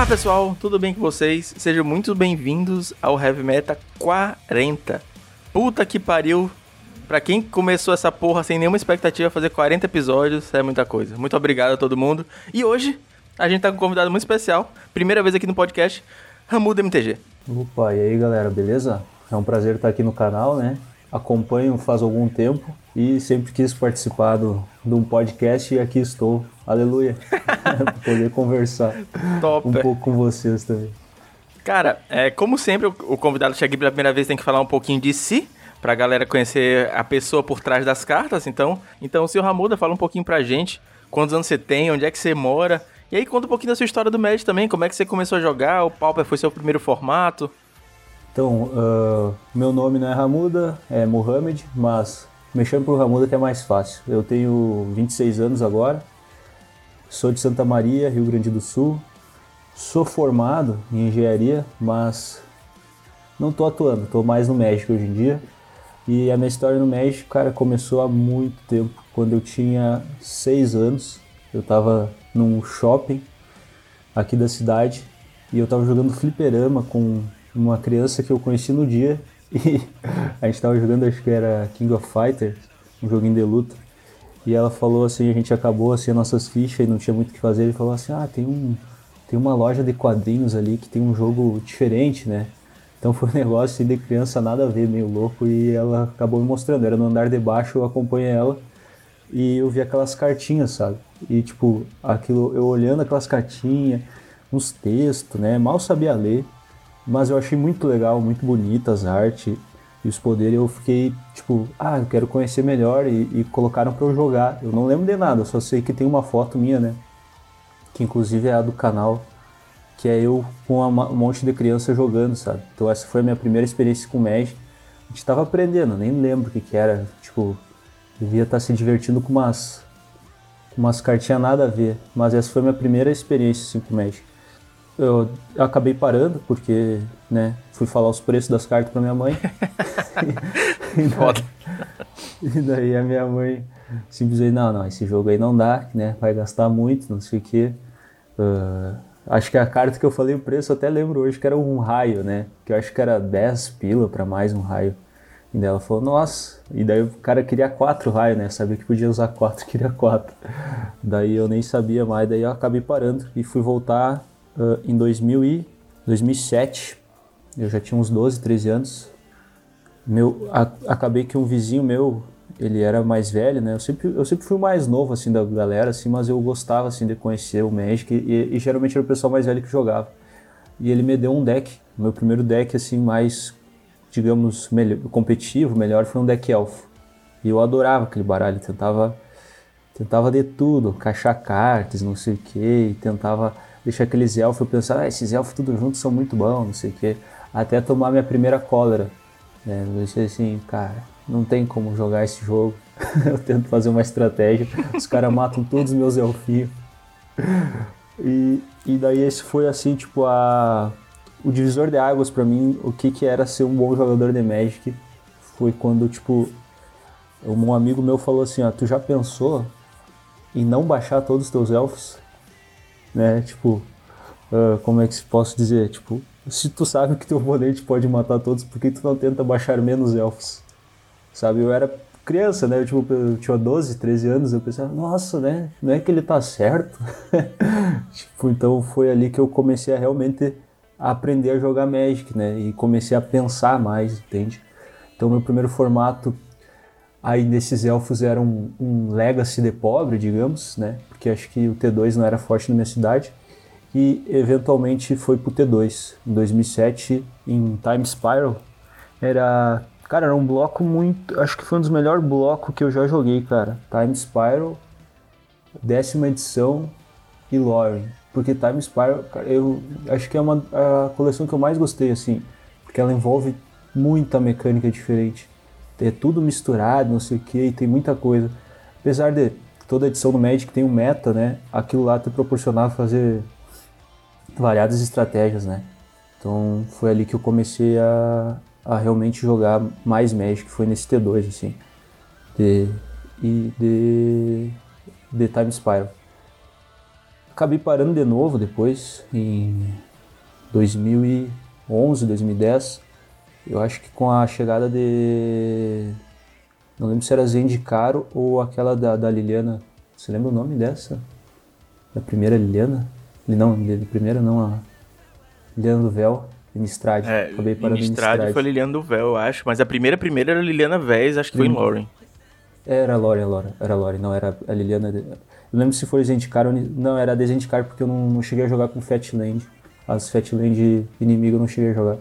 Olá pessoal, tudo bem com vocês? Sejam muito bem-vindos ao Heavy Meta 40. Puta que pariu! Pra quem começou essa porra sem nenhuma expectativa, fazer 40 episódios é muita coisa. Muito obrigado a todo mundo. E hoje a gente tá com um convidado muito especial, primeira vez aqui no podcast, Ramudo MTG. Opa, e aí galera, beleza? É um prazer estar aqui no canal, né? Acompanho faz algum tempo e sempre quis participar do, de um podcast e aqui estou. Aleluia! poder conversar Top. um pouco com vocês também. Cara, é, como sempre, o o convidado chega aqui pela primeira vez tem que falar um pouquinho de si, pra galera conhecer a pessoa por trás das cartas. Então, então senhor Ramuda, fala um pouquinho pra gente. Quantos anos você tem, onde é que você mora. E aí conta um pouquinho da sua história do Magic também, como é que você começou a jogar, o Pauper foi seu primeiro formato. Então, ah, meu nome não é Ramuda, é Mohamed, mas mexendo pro Ramuda que é mais fácil. Eu tenho 26 anos agora, sou de Santa Maria, Rio Grande do Sul. Sou formado em engenharia, mas não tô atuando, tô mais no México hoje em dia. E a minha história no México, cara, começou há muito tempo. Quando eu tinha 6 anos, eu tava num shopping aqui da cidade e eu tava jogando fliperama com uma criança que eu conheci no dia e a gente tava jogando, acho que era King of Fighters, um joguinho de luta. E ela falou assim, a gente acabou assim as nossas fichas e não tinha muito o que fazer. Ele falou assim: "Ah, tem um tem uma loja de quadrinhos ali que tem um jogo diferente, né?" Então foi um negócio assim, de criança nada a ver, meio louco, e ela acabou me mostrando. Era no andar de baixo, eu acompanhei ela e eu vi aquelas cartinhas, sabe? E tipo, aquilo, eu olhando aquelas cartinhas, uns textos, né? Mal sabia ler, mas eu achei muito legal, muito bonita as artes e os poderes. Eu fiquei tipo, ah, eu quero conhecer melhor e, e colocaram pra eu jogar. Eu não lembro de nada, só sei que tem uma foto minha, né? Que inclusive é a do canal, que é eu com um monte de criança jogando, sabe? Então essa foi a minha primeira experiência com Magic. A gente tava aprendendo, nem lembro o que que era, tipo, devia estar se divertindo com umas umas cartinhas nada a ver, mas essa foi a minha primeira experiência assim, com Magic. Eu, acabei parando porque, né, fui falar os preços das cartas pra minha mãe. e, daí, e daí a minha mãe simplesmente, não, não, esse jogo aí não dá, né, vai gastar muito, não sei o quê. Ah, acho que a carta que eu falei o preço, eu até lembro hoje que era um raio, né, que eu acho que era 10 pila pra mais um raio. E daí ela falou, nossa, e daí o cara queria quatro raios, né? Sabia que podia usar quatro, queria quatro. Daí eu nem sabia mais, daí eu acabei parando e fui voltar ah, em 2000 e 2007. Eu já tinha uns 12, 13 anos. Meu, a- acabei que um vizinho meu, ele era mais velho, né? Eu sempre, eu sempre fui mais novo, assim, da galera, assim, mas eu gostava, assim, de conhecer o Magic e, e geralmente era o pessoal mais velho que jogava. E ele me deu um deck, meu primeiro deck, assim, mais, digamos, melhor, competitivo, melhor, foi um deck elfo. E eu adorava aquele baralho, tentava tentava de tudo, caixar cartas, não sei o que, tentava deixar aqueles elfos, eu pensava, ah, esses elfos tudo juntos são muito bons, não sei o que, até tomar minha primeira cólera. né? eu pensei assim, cara, não tem como jogar esse jogo, eu tento fazer uma estratégia, os caras matam todos os meus elfinhos. E, e daí esse foi assim, tipo, a, o divisor de águas pra mim, o que que era ser um bom jogador de Magic, foi quando, tipo, um amigo meu falou assim, ó, tu já pensou em não baixar todos os teus elfos? Né, tipo, ah, como é que se posso dizer? Tipo, se tu sabe que teu oponente pode matar todos, por que tu não tenta baixar menos elfos? Sabe, eu era criança, né, eu, tipo, eu tinha 12, 13 anos, eu pensava, nossa, né, não é que ele tá certo? tipo, então foi ali que eu comecei a realmente aprender a jogar Magic, né, e comecei a pensar mais, entende? Então meu primeiro formato Aí desses elfos era um, um legacy de pobre, digamos, né? Porque acho que o T2 não era forte na minha cidade. E eventualmente foi pro T2. Em 2007, em Time Spiral, era... Cara, era um bloco muito... Acho que foi um dos melhores blocos que eu já joguei, cara. Time Spiral, décima edição e Lore. Porque Time Spiral, cara, eu acho que é uma a coleção que eu mais gostei, assim. Porque ela envolve muita mecânica diferente é tudo misturado, não sei o que, e tem muita coisa. Apesar de toda edição do Magic tem um meta, né? Aquilo lá te proporcionava fazer variadas estratégias, né? Então foi ali que eu comecei a, a realmente jogar mais Magic, foi nesse T2, assim. De, e de, de Time Spiral. acabei parando de novo depois, em 2011, 2010. Eu acho que com a chegada de. Não lembro se era Zendikaro ou aquela da, da Liliana. Você lembra o nome dessa? Da primeira Liliana? Não, da primeira não, a Liliana do Véu. Linistrade. É, Acabei parando Linistrade foi Liliana do Véu, eu acho. Mas a primeira primeira era Liliana Vez, acho que foi em Lauren. Era a Lauren, a Lauren. Era a Lauren, não, era a Liliana. Eu lembro se foi Zendikar ou... Não, era a Zendikar porque eu não, não cheguei a jogar com Fatland. As Fatland inimigo eu não cheguei a jogar.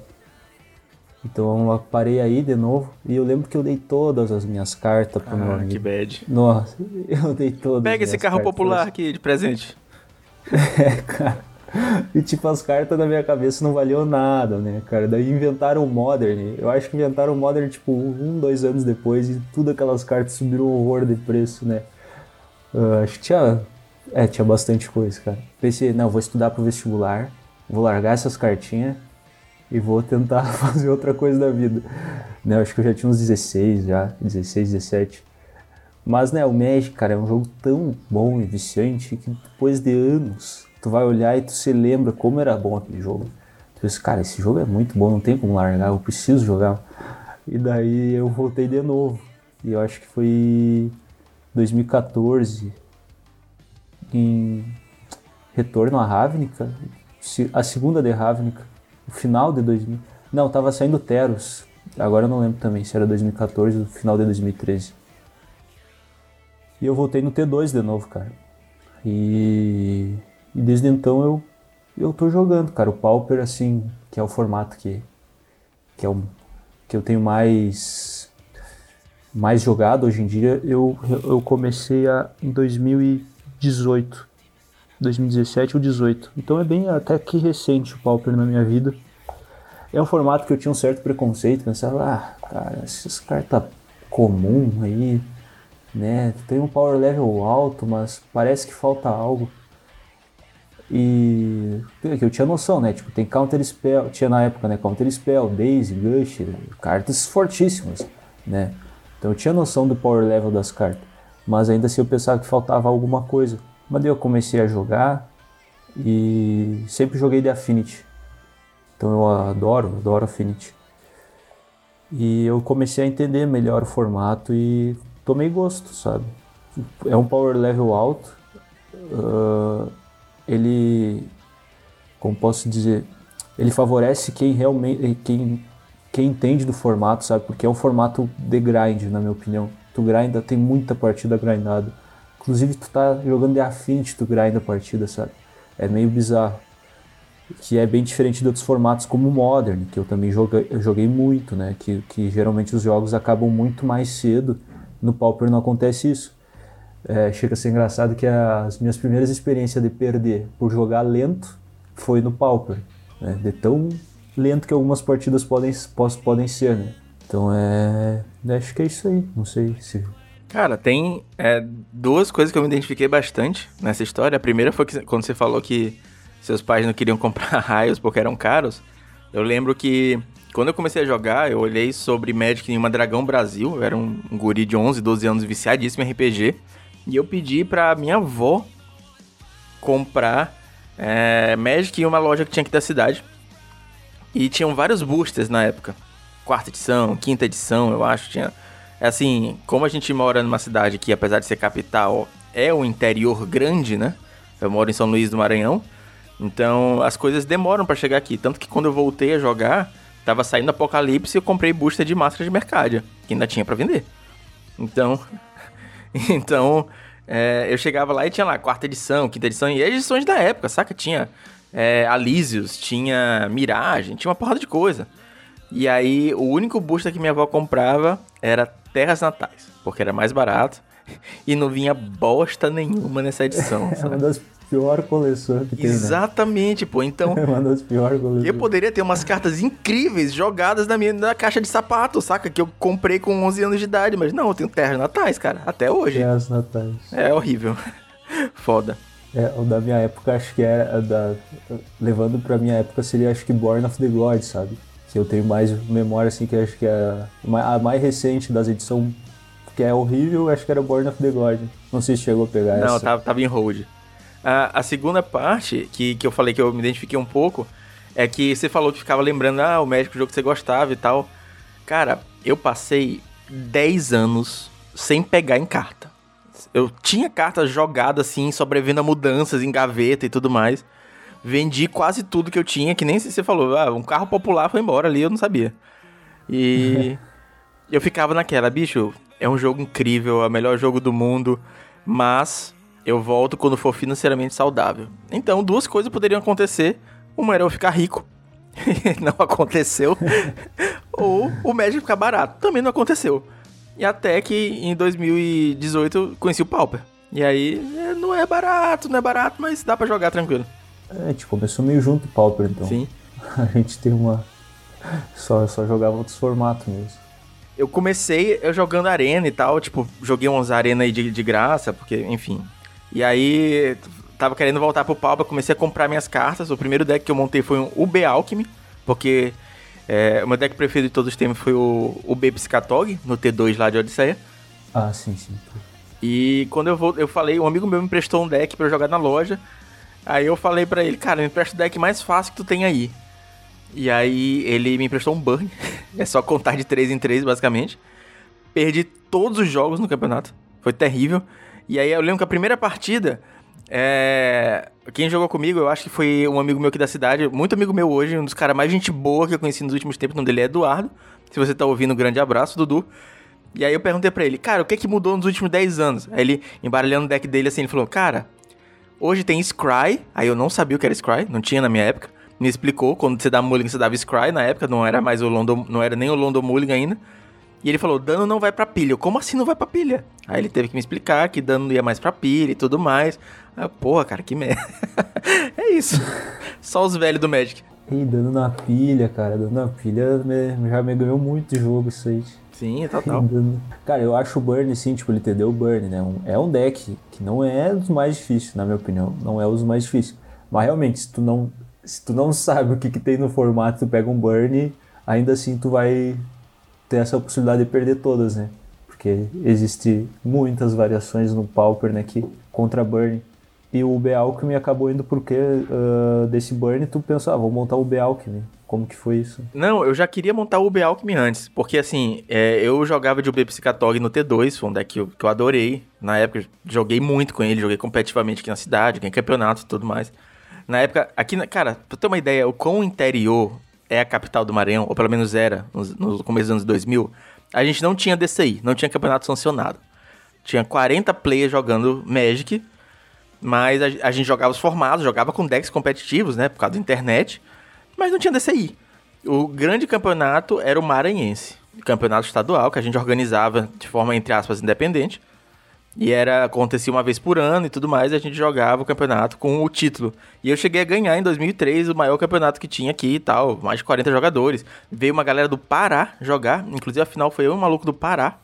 Então eu parei aí de novo e eu lembro que eu dei todas as minhas cartas pro ah, meu amigo. que bad. Nossa, eu dei todas. Pega esse carro popular aqui de presente. é, cara. E tipo, as cartas na minha cabeça não valiam nada, né, cara? Daí inventaram o Modern. Eu acho que inventaram o Modern, tipo, um, dois anos depois e tudo aquelas cartas subiram um horror de preço, né? Uh, acho que tinha. É, tinha bastante coisa, cara. Pensei, não, vou estudar pro vestibular, vou largar essas cartinhas e vou tentar fazer outra coisa da vida. Né, acho que eu já tinha uns 16 já, 16, 17. Mas, né, o Magic, cara, é um jogo tão bom e viciante que depois de anos tu vai olhar e tu se lembra como era bom aquele jogo. Tu diz, cara, esse jogo é muito bom, não tem como largar, eu preciso jogar. E daí eu voltei de novo. E eu acho que foi 2014, em Retorno a Ravnica, a segunda de Ravnica, final de 2000. Não, tava saindo Teros. Agora eu não lembro também se era 2014 ou final de 2013. E eu voltei no T2 de novo, cara. E e desde então eu eu tô jogando, cara. O Pauper, assim, que é o formato que, que, é o, que eu tenho mais, mais jogado hoje em dia, eu, eu comecei a, em 2018. 2017 ou 18. Então é bem até que recente o Pauper na minha vida. É um formato que eu tinha um certo preconceito, pensava, ah, cara, esses cartas comum aí, né? Tem um power level alto, mas parece que falta algo. E que eu tinha noção, né? Tipo, tem Counter Spell, tinha na época, né? Counter Spell, Daisy, Gush, cartas fortíssimas, né? Então eu tinha noção do power level das cartas, mas ainda assim eu pensava que faltava alguma coisa. Mas daí eu comecei a jogar e sempre joguei de Affinity. Então eu adoro, adoro Affinity. E eu comecei a entender melhor o formato e tomei gosto, sabe? É um power level alto. Uh, ele, como posso dizer, ele favorece quem realmente, quem, quem entende do formato, sabe? Porque é um formato de grind, na minha opinião. Tu grinda, tem muita partida grindada. Inclusive, tu tá jogando de Affinity, tu grinda a partida, sabe? É meio bizarro. Que é bem diferente de outros formatos como o Modern, que eu também joguei, eu joguei muito, né? Que, que geralmente os jogos acabam muito mais cedo. No Pauper não acontece isso é, chega a ser engraçado que as minhas primeiras experiências de perder por jogar lento foi no Pauper, né? De tão lento que algumas partidas podem, podem ser, né? Então é. Acho que é isso aí. Não sei se. Cara, tem é, duas coisas que eu me identifiquei bastante nessa história. A primeira foi que quando você falou que seus pais não queriam comprar raios porque eram caros. Eu lembro que quando eu comecei a jogar, eu olhei sobre Magic em uma Dragão Brasil. Eu era um, guri de 11, 12 anos viciadíssimo em RPG. E eu pedi pra minha avó comprar é, Magic em uma loja que tinha aqui da cidade. E tinham vários boosters na época. Quarta edição, quinta edição, eu acho. Tinha. Assim, como a gente mora numa cidade que, apesar de ser capital, é o interior grande, né? Eu moro em São Luís do Maranhão. Então as coisas demoram para chegar aqui. Tanto que quando eu voltei a jogar, tava saindo Apocalipse e eu comprei booster de máscara de mercado, que ainda tinha para vender. Então, Então, é, eu chegava lá e tinha lá quarta edição, quinta edição, e edições da época, saca? Tinha é, Alísios, tinha Mirage, tinha uma porrada de coisa. E aí, o único booster que minha avó comprava era Terras Natais, porque era mais barato e não vinha bosta nenhuma nessa edição. é uma das pior coleção que tem. Né? Exatamente, né? pô. Então. É uma das piores coleções. Eu poderia ter umas cartas incríveis jogadas na minha na caixa de sapato, saca? Que eu comprei com 11 anos de idade, mas não, eu tenho terras natais, cara. Até hoje. Terras natais. É horrível. Foda. É, o da minha época, acho que era. Da, levando pra minha época, seria acho que Born of the Gods, sabe? Que eu tenho mais memória, assim, que acho que é a mais recente das edições, que é horrível, acho que era Born of the God. Não sei se chegou a pegar não, essa. Não, tava, tava em hold. A, a segunda parte, que, que eu falei que eu me identifiquei um pouco, é que você falou que ficava lembrando, ah, o Magic, o jogo que você gostava e tal. Cara, eu passei 10 anos sem pegar em carta. Eu tinha cartas jogadas assim, sobrevivendo a mudanças em gaveta e tudo mais. Vendi quase tudo que eu tinha, que nem você falou, ah, um carro popular foi embora ali, eu não sabia. E eu ficava naquela, bicho, é um jogo incrível, é o melhor jogo do mundo, mas eu volto quando for financeiramente saudável. Então, duas coisas poderiam acontecer. Uma era eu ficar rico, não aconteceu. Ou o Magic ficar barato, também não aconteceu. E até que em 2018 eu conheci o Pauper. E aí, é, não é barato, não é barato, mas dá para jogar tranquilo. É, a gente começou meio junto o Pauper, então. Sim. A gente tem uma. Só, só jogava outros formatos mesmo. Eu comecei eu jogando arena e tal, tipo, joguei umas arenas aí de, de graça, porque, enfim. E aí, tava querendo voltar pro Pauper, comecei a comprar minhas cartas. O primeiro deck que eu montei foi um UB Alchemy, porque é, o meu deck preferido de todos os tempos foi o, o B Psicatog, no T2 lá de Odisseia. Ah, sim, sim. E quando eu vou, eu falei, um amigo meu me emprestou um deck para jogar na loja. Aí eu falei para ele, cara, me empresta o deck mais fácil que tu tem aí. E aí ele me emprestou um burn. é só contar de 3 em 3, basicamente. Perdi todos os jogos no campeonato. Foi terrível. E aí eu lembro que a primeira partida. É... Quem jogou comigo, eu acho que foi um amigo meu aqui da cidade, muito amigo meu hoje, um dos caras mais gente boa que eu conheci nos últimos tempos. O nome dele é Eduardo. Se você tá ouvindo, um grande abraço, Dudu. E aí eu perguntei pra ele, cara, o que é que mudou nos últimos 10 anos? Aí ele, embaralhando o deck dele assim, ele falou, cara, hoje tem Scry. Aí eu não sabia o que era Scry, não tinha na minha época. Me explicou, quando você dá Mulligan, você dava Scry na época, não era mais o London, não era nem o London Mulligan ainda. E ele falou, dano não vai pra pilha. Eu, como assim não vai pra pilha? Aí ele teve que me explicar que dano ia mais pra pilha e tudo mais. Aí, porra, cara, que merda. é isso. Só os velhos do Magic. Ih, dano na pilha, cara. Dano na pilha me, já me ganhou muito jogo isso aí. Sim, total. Cara, eu acho o Burn, sim, tipo, ele entendeu o Burn, né? Um, é um deck que não é dos mais difíceis, na minha opinião. Não é os mais difíceis. Mas realmente, se tu não, se tu não sabe o que, que tem no formato, tu pega um Burn, ainda assim tu vai ter essa possibilidade de perder todas, né? Porque existe muitas variações no Pauper, né? Que contra Burn. E o B Alchemy acabou indo porque uh, desse Burn tu pensou, ah, vou montar o B Alchemy. Como que foi isso? Não, eu já queria montar o UB Alchemy antes, porque assim, é, eu jogava de UB Psicatog no T2, foi um deck que eu, que eu adorei. Na época, joguei muito com ele, joguei competitivamente aqui na cidade, ganhei campeonato e tudo mais. Na época, aqui, cara, pra ter uma ideia, o quão interior é a capital do Maranhão, ou pelo menos era, no, no começo dos anos 2000, a gente não tinha DCI, não tinha campeonato sancionado. Tinha 40 players jogando Magic, mas a, a gente jogava os formados, jogava com decks competitivos, né, por causa da internet, mas não tinha DCI. O grande campeonato era o Maranhense, campeonato estadual que a gente organizava de forma, entre aspas, independente. E era acontecia uma vez por ano e tudo mais, e a gente jogava o campeonato com o título. E eu cheguei a ganhar em 2003 o maior campeonato que tinha aqui e tal, mais de 40 jogadores. Veio uma galera do Pará jogar, inclusive a final foi eu, um maluco do Pará,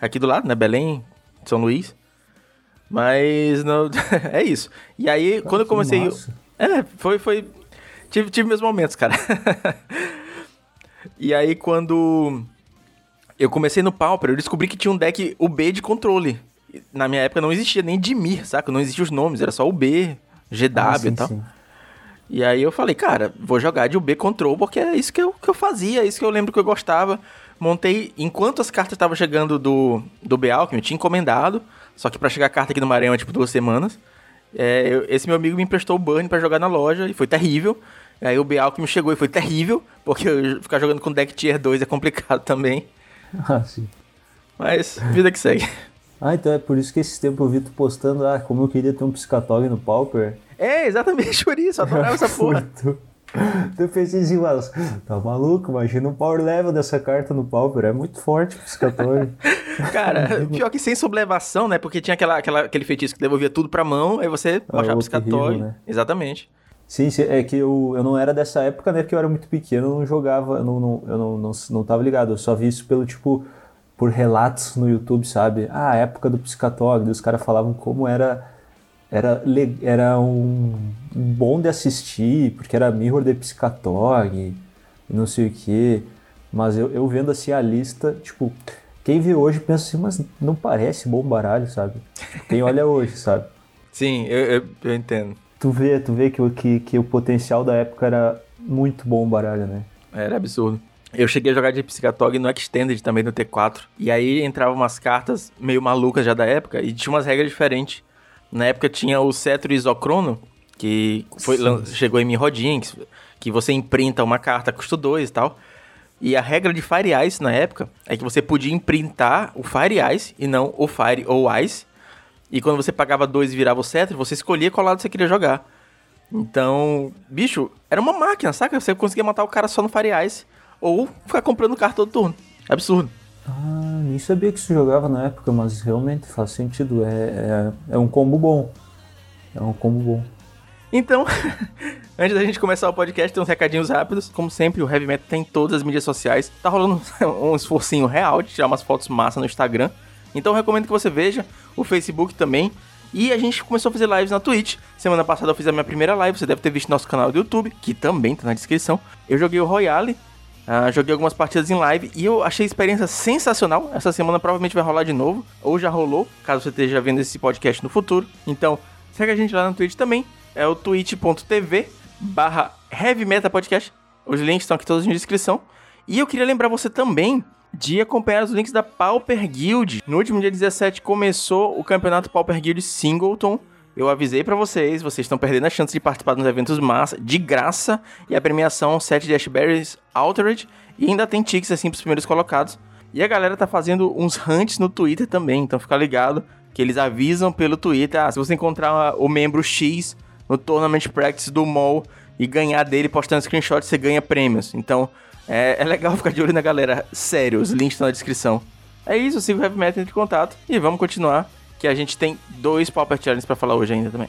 aqui do lado, né, Belém, São Luís. Mas não, é isso. E aí, quando eu comecei, é, foi foi tive tive meus momentos, cara. e aí quando eu comecei no Pauper, eu descobri que tinha um deck UB de controle na minha época não existia nem Dimir, saca? Não existiam os nomes, era só o B, GW ah, sim, e tal. Sim. E aí eu falei, cara, vou jogar de UB Control, porque é isso que eu, que eu fazia, é isso que eu lembro que eu gostava. Montei, enquanto as cartas estavam chegando do, do B Alchemy, eu tinha encomendado, só que para chegar a carta aqui no Maranhão é tipo duas semanas. É, eu, esse meu amigo me emprestou o Burn para jogar na loja e foi terrível. Aí o B Alchemy chegou e foi terrível, porque ficar jogando com deck tier 2 é complicado também. Ah, sim. Mas, vida que segue. Ah, então é por isso que esse tempo eu vi tu postando, ah, como eu queria ter um psicatog no Pauper. É, exatamente por isso, adorava essa porra. Tu, tu fez assim, mas tá maluco? Imagina um power level dessa carta no Pauper, é muito forte o psicatog. Cara, pior que sem sublevação, né? Porque tinha aquela, aquela, aquele feitiço que devolvia tudo pra mão, aí você ah, baixava o psicatog. Né? Exatamente. Sim, é que eu, eu não era dessa época, né? Porque eu era muito pequeno, eu não jogava, eu não, não, eu não, não, não tava ligado. Eu só vi isso pelo tipo por relatos no YouTube, sabe? Ah, a época do Psicatog, os caras falavam como era era, era um, bom de assistir, porque era mirror de Psicatog não sei o que. Mas eu, eu vendo assim a lista, tipo, quem vê hoje pensa assim, mas não parece bom baralho, sabe? Quem olha hoje, sabe? Sim, eu, eu, eu entendo. Tu vê, tu vê que, que, que o potencial da época era muito bom o baralho, né? Era absurdo. Eu cheguei a jogar de Psychatog no Extended também no T4. E aí entravam umas cartas meio malucas já da época e tinha umas regras diferentes. Na época tinha o Cetro Isocrono, que foi, chegou em mim rodinha, que, que você imprinta uma carta, custa 2 e tal. E a regra de Fire Ice na época é que você podia imprintar o Fire Ice e não o Fire ou Ice. E quando você pagava 2 e virava o Cetro, você escolhia qual lado você queria jogar. Então, bicho, era uma máquina, saca? Você conseguia matar o cara só no Fire Ice ou ficar comprando carta todo turno. Absurdo. Ah, nem sabia que isso jogava na época, mas realmente faz sentido. É, é, é um combo bom. É um combo bom. Então, antes da gente começar o podcast, tem uns recadinhos rápidos. Como sempre, o Heavy Metal tem todas as mídias sociais. Tá rolando um esforcinho real de tirar umas fotos massa no Instagram. Então, recomendo que você veja o Facebook também. E a gente começou a fazer lives na Twitch. Semana passada eu fiz a minha primeira live, você deve ter visto nosso canal do YouTube, que também tá na descrição. Eu joguei o Royale, Uh, joguei algumas partidas em live e eu achei a experiência sensacional. Essa semana provavelmente vai rolar de novo, ou já rolou, caso você esteja vendo esse podcast no futuro. Então, segue a gente lá no Twitch também. É o twitch.tv barra Heavy Meta Podcast. Os links estão aqui todos na descrição. E eu queria lembrar você também de acompanhar os links da Pauper Guild. No último dia 17 começou o campeonato Pauper Guild Singleton. Eu avisei para vocês, vocês estão perdendo a chance de participar dos eventos massa, de graça, e a premiação 7 de Ashberries Altered, e ainda tem tickets assim pros primeiros colocados. E a galera tá fazendo uns hunts no Twitter também, então fica ligado que eles avisam pelo Twitter, ah, se você encontrar o membro X no Tournament Practice do MOL e ganhar dele postando screenshot, você ganha prêmios. Então, é, é legal ficar de olho na galera. Sério, os links estão na descrição. É isso, siga o Heavy Metal entre contato e vamos continuar que a gente tem dois Pauper Challenges pra falar hoje ainda também.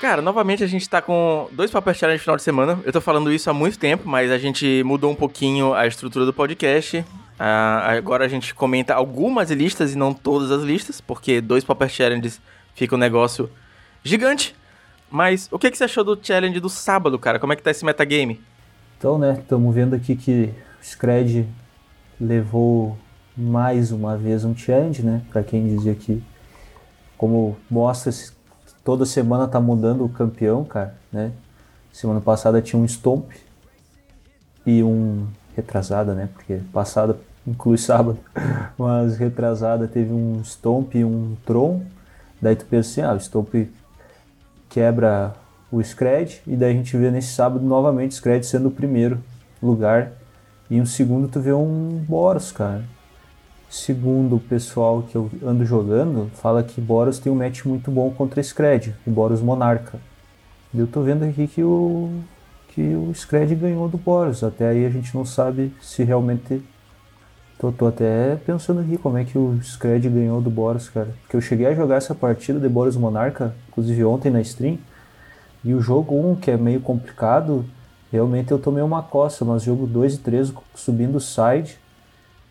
Cara, novamente a gente tá com dois Pauper Challenge no final de semana. Eu tô falando isso há muito tempo, mas a gente mudou um pouquinho a estrutura do podcast. Uh, agora a gente comenta algumas listas e não todas as listas, porque dois Pauper Challenges fica um negócio gigante. Mas o que, que você achou do challenge do sábado, cara? Como é que tá esse metagame? Então, né, estamos vendo aqui que Scred levou mais uma vez um challenge, né? Para quem dizia que, como mostra, toda semana tá mudando o campeão, cara, né? Semana passada tinha um Stomp e um retrasada, né? Porque passada inclui sábado, mas retrasada teve um Stomp e um Tron. Daí tu pensa assim, ah, o Stomp quebra o Scred e daí a gente vê nesse sábado novamente o Scred sendo o primeiro lugar e um segundo tu vê um Boros, cara. Segundo o pessoal que eu ando jogando, fala que Boros tem um match muito bom contra Scred, o Boros Monarca. E eu tô vendo aqui que o que o Scred ganhou do Boros. Até aí a gente não sabe se realmente Tô, tô, até pensando aqui como é que o Scred ganhou do Boros, cara. Porque eu cheguei a jogar essa partida de Boros Monarca, inclusive ontem na stream. E o jogo 1, um, que é meio complicado, Realmente eu tomei uma coça, mas jogo 2 e 3 subindo side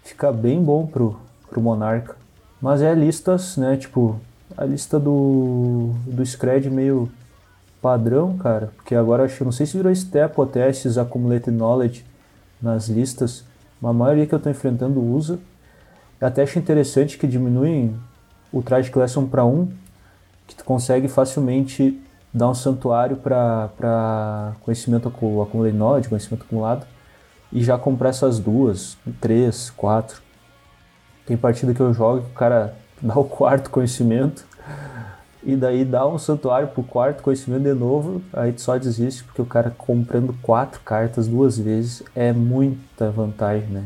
fica bem bom pro, pro Monarca. Mas é listas, né? Tipo, a lista do, do Scred meio padrão, cara. Porque agora acho, não sei se virou step ou até esses accumulated knowledge nas listas. Mas a maioria que eu tô enfrentando usa. Eu até acho interessante que diminuem o Traje Class 1 para 1, que tu consegue facilmente dar um santuário para conhecimento acumulado, conhecimento acumulado, e já comprar essas duas, três, quatro. Tem partida que eu jogo que o cara dá o quarto conhecimento e daí dá um santuário pro quarto conhecimento de novo, aí tu só desiste porque o cara comprando quatro cartas duas vezes é muita vantagem, né?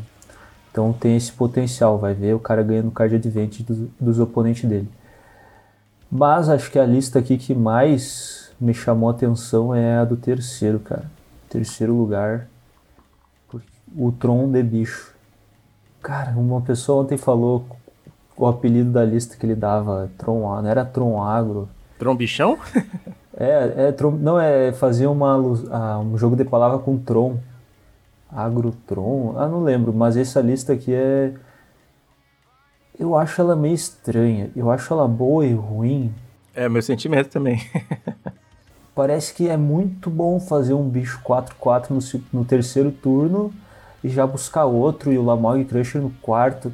Então tem esse potencial, vai ver o cara ganhando card advantage dos, dos oponentes dele. Mas acho que a lista aqui que mais me chamou a atenção é a do terceiro, cara. Terceiro lugar, o Tron de bicho. Cara, uma pessoa ontem falou o apelido da lista que ele dava, Tron, não era Tron Agro. Tron Bichão? é, é Tron, não, é fazer uma, ah, um jogo de palavra com Tron. Agrotron, ah, não lembro, mas essa lista aqui é. Eu acho ela meio estranha. Eu acho ela boa e ruim. É, meu sentimento também. parece que é muito bom fazer um bicho 4-4 no, no, terceiro turno e já buscar outro e o Lamog Crusher no quarto.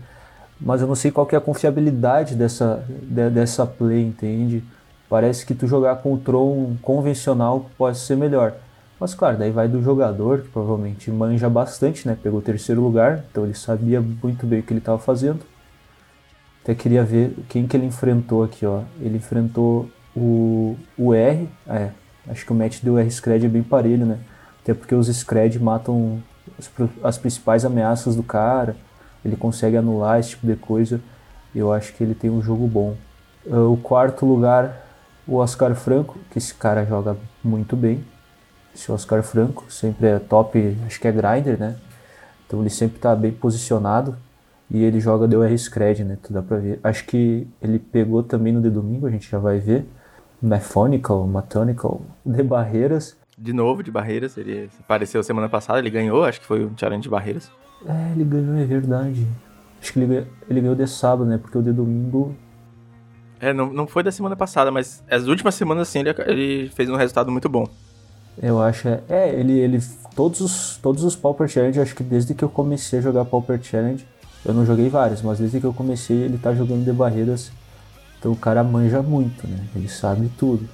Mas eu não sei qual que é a confiabilidade dessa, de, dessa play, entende? Parece que tu jogar com o Tron convencional pode ser melhor. Mas claro, daí vai do jogador, que provavelmente manja bastante, né? Pegou o terceiro lugar, então ele sabia muito bem o que ele estava fazendo. Até queria ver quem que ele enfrentou aqui, ó. Ele enfrentou o, o R, é, acho que o match do R-Scred é bem parelho, né? Até porque os Scred matam as, as principais ameaças do cara, ele consegue anular esse tipo de coisa. Eu acho que ele tem um jogo bom. Uh, o quarto lugar, o Oscar Franco, que esse cara joga muito bem. Esse Oscar Franco sempre é top, acho que é grinder, né? Então ele sempre está bem posicionado e ele joga DR Scred, né? Tu dá pra ver. Acho que ele pegou também no de domingo, a gente já vai ver. Methonical, Matonical, de barreiras. De novo, de barreiras. Ele apareceu semana passada, ele ganhou, acho que foi um challenge de barreiras. É, ele ganhou, é verdade. Acho que ele, ganhou, ele ganhou de sábado, né? Porque o de domingo. É, não, não foi da semana passada, mas as últimas semanas, sim, ele, ele fez um resultado muito bom. Eu acho. É, é, ele, ele. Todos os, todos os Pauper Challenge, acho que desde que eu comecei a jogar Pauper Challenge, eu não joguei vários, mas desde que eu comecei, ele tá jogando de barreiras. Então o cara manja muito, né? Ele sabe tudo.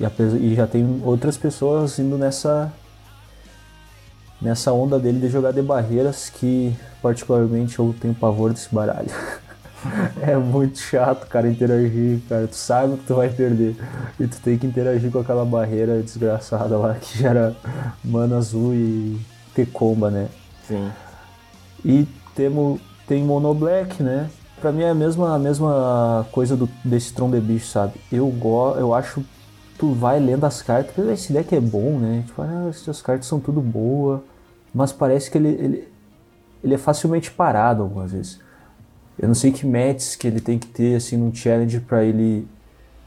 E, apesar, e já tem outras pessoas indo nessa nessa onda dele de jogar de barreiras que particularmente eu tenho pavor desse baralho. é muito chato, cara, interagir, cara. Tu sabe que tu vai perder. E tu tem que interagir com aquela barreira desgraçada lá que gera mana azul e T-comba, né? Sim. E temo, tem Mono Black, né? Pra mim é a mesma, a mesma coisa do, desse Tron de Bicho, sabe? Eu, go, eu acho tu vai lendo as cartas, esse deck é bom, né? Tipo, ah, essas cartas são tudo boa, mas parece que ele, ele, ele é facilmente parado algumas vezes. Eu não sei que matches que ele tem que ter assim num challenge para ele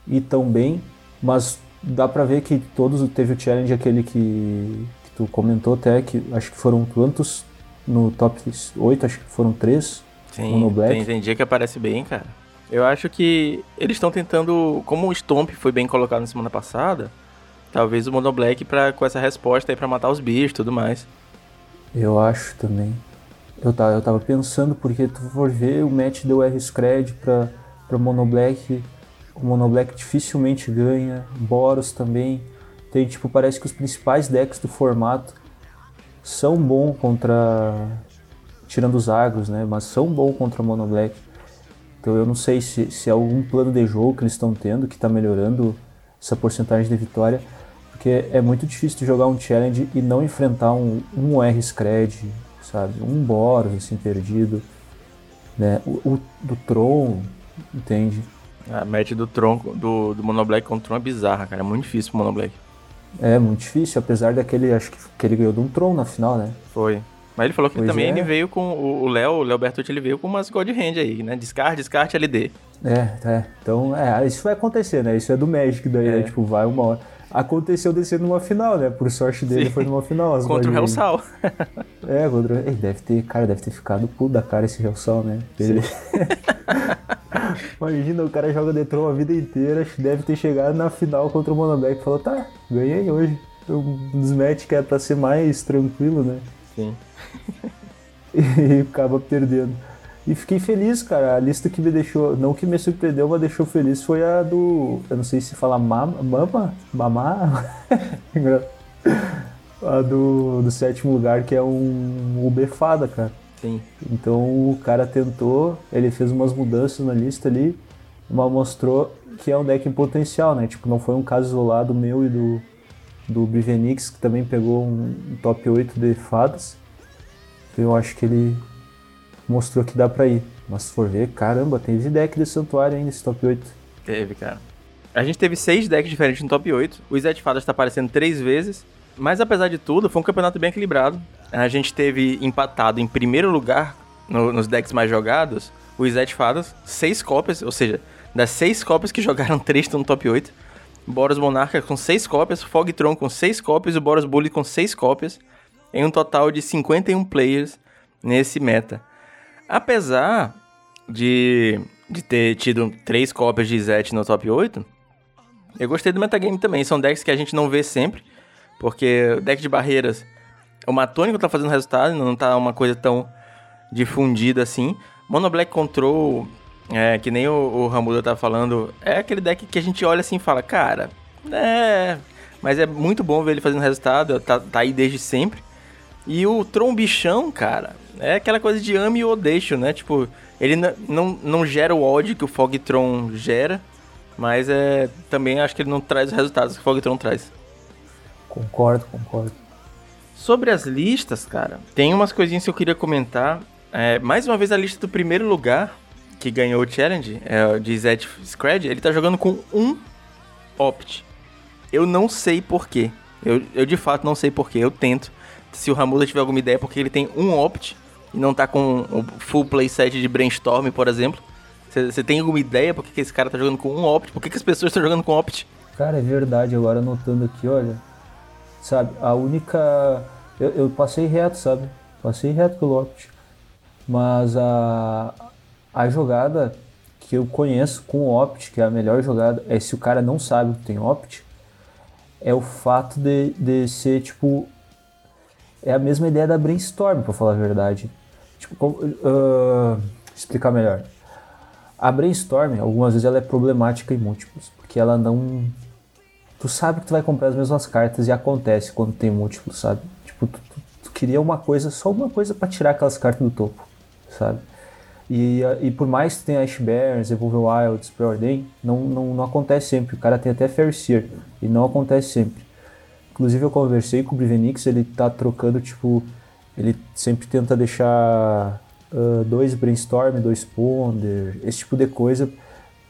ir tão bem, mas dá pra ver que todos teve o challenge aquele que, que tu comentou até que acho que foram quantos no top 8, acho que foram três. Sim, no Black. Tem, tem dia que aparece bem, cara. Eu acho que eles estão tentando, como o Stomp foi bem colocado na semana passada, talvez o Mono Black pra, com essa resposta aí pra matar os bichos e tudo mais. Eu acho também. Eu tava, eu tava pensando, porque tu for ver o match deu R-Scred pra, pra Mono Black, o Mono Black dificilmente ganha, Boros também. Tem, tipo, parece que os principais decks do formato são bons contra. Tirando os agros, né? Mas são bons contra Mono Black. Então eu não sei se, se é algum plano de jogo que eles estão tendo que está melhorando essa porcentagem de vitória. Porque é muito difícil jogar um challenge e não enfrentar um, um R Scred, sabe? Um Boros assim perdido. Né? O, o do Tron, entende? A match do Tron, do, do Mono Black contra o Tron é bizarra, cara. É muito difícil pro Mono Black. É, muito difícil, apesar daquele, acho que, que ele ganhou de um Tron na final, né? Foi. Mas ele falou que também é. ele veio com. O Léo, o Léo Bertucci, ele veio com umas God Hand aí, né? Descarte, descarte, LD. É, é. Então, é, isso vai acontecer, né? Isso é do Magic daí, né? é. né? Tipo, vai uma hora. Aconteceu descer numa final, né? Por sorte dele Sim. foi numa final. contra o Hellsal. é, contra. Ele deve ter, cara, deve ter ficado puto da cara esse Hellsal, né? Ele... Imagina, o cara joga Detron a vida inteira, deve ter chegado na final contra o Monoblack e falou, tá, ganhei hoje. Um dos matches que é pra ser mais tranquilo, né? Sim. e acaba perdendo. E fiquei feliz, cara. A lista que me deixou, não que me surpreendeu, mas deixou feliz foi a do. Eu não sei se fala mama. Mama? Mamá? a do, do sétimo lugar, que é um Ubefada, cara. Sim. Então o cara tentou, ele fez umas mudanças na lista ali, mas mostrou que é um deck em potencial, né? Tipo, não foi um caso isolado meu e do, do Bivenix, que também pegou um, um top 8 de fadas. Então eu acho que ele mostrou que dá pra ir. Mas se for ver, caramba, teve deck de santuário ainda nesse top 8. Teve, cara. A gente teve seis decks diferentes no top 8. O Zé de Fadas tá aparecendo três vezes. Mas apesar de tudo, foi um campeonato bem equilibrado. A gente teve empatado em primeiro lugar no, nos decks mais jogados o Zé de Fadas, seis cópias, ou seja, das seis cópias que jogaram, três estão no top 8. Boros Monarca com seis cópias, Fogtron com seis cópias e o Boros Bully com seis cópias, em um total de 51 players nesse meta. Apesar de, de ter tido três cópias de Zet no top 8, eu gostei do metagame também. São decks que a gente não vê sempre, porque o deck de barreiras o Matônico tá fazendo resultado, não tá uma coisa tão difundida assim. Mono Black Control, é, que nem o, o Ramuda tá falando, é aquele deck que a gente olha assim e fala, cara, é. Mas é muito bom ver ele fazendo resultado, tá, tá aí desde sempre. E o Trombichão, cara, é aquela coisa de ame ou deixo, né? Tipo, ele não, não gera o ódio que o Fogtron gera, mas é também acho que ele não traz os resultados que o Fogtron traz. Concordo, concordo. Sobre as listas, cara, tem umas coisinhas que eu queria comentar. É, mais uma vez a lista do primeiro lugar, que ganhou o challenge, é, de Zed Scred, ele tá jogando com um Opt. Eu não sei porquê. Eu, eu de fato não sei porquê. Eu tento. Se o Ramuda tiver alguma ideia, porque ele tem um Opt e não tá com o full playset de Brainstorm, por exemplo. Você tem alguma ideia por que esse cara tá jogando com um Opt? Por que, que as pessoas estão jogando com Opt? Cara, é verdade. Agora anotando aqui, olha. Sabe, a única. Eu, eu passei reto, sabe? Passei reto pelo Opt. Mas a, a jogada que eu conheço com Opt, que é a melhor jogada, é se o cara não sabe que tem Opt, é o fato de, de ser tipo. É a mesma ideia da brainstorm, pra falar a verdade. Tipo, uh, explicar melhor. A brainstorm, algumas vezes, ela é problemática em múltiplos, porque ela não. Tu sabe que tu vai comprar as mesmas cartas e acontece quando tem múltiplos, sabe? Tipo, tu, tu, tu queria uma coisa, só uma coisa para tirar aquelas cartas do topo, sabe? E, e por mais que tenha Ash Barons, Evolve Wilds, Preordain, não, não, não acontece sempre. O cara tem até Fair Seer, e não acontece sempre. Inclusive eu conversei com o Brivenix, ele tá trocando, tipo, ele sempre tenta deixar uh, dois Brainstorm, dois Ponder, esse tipo de coisa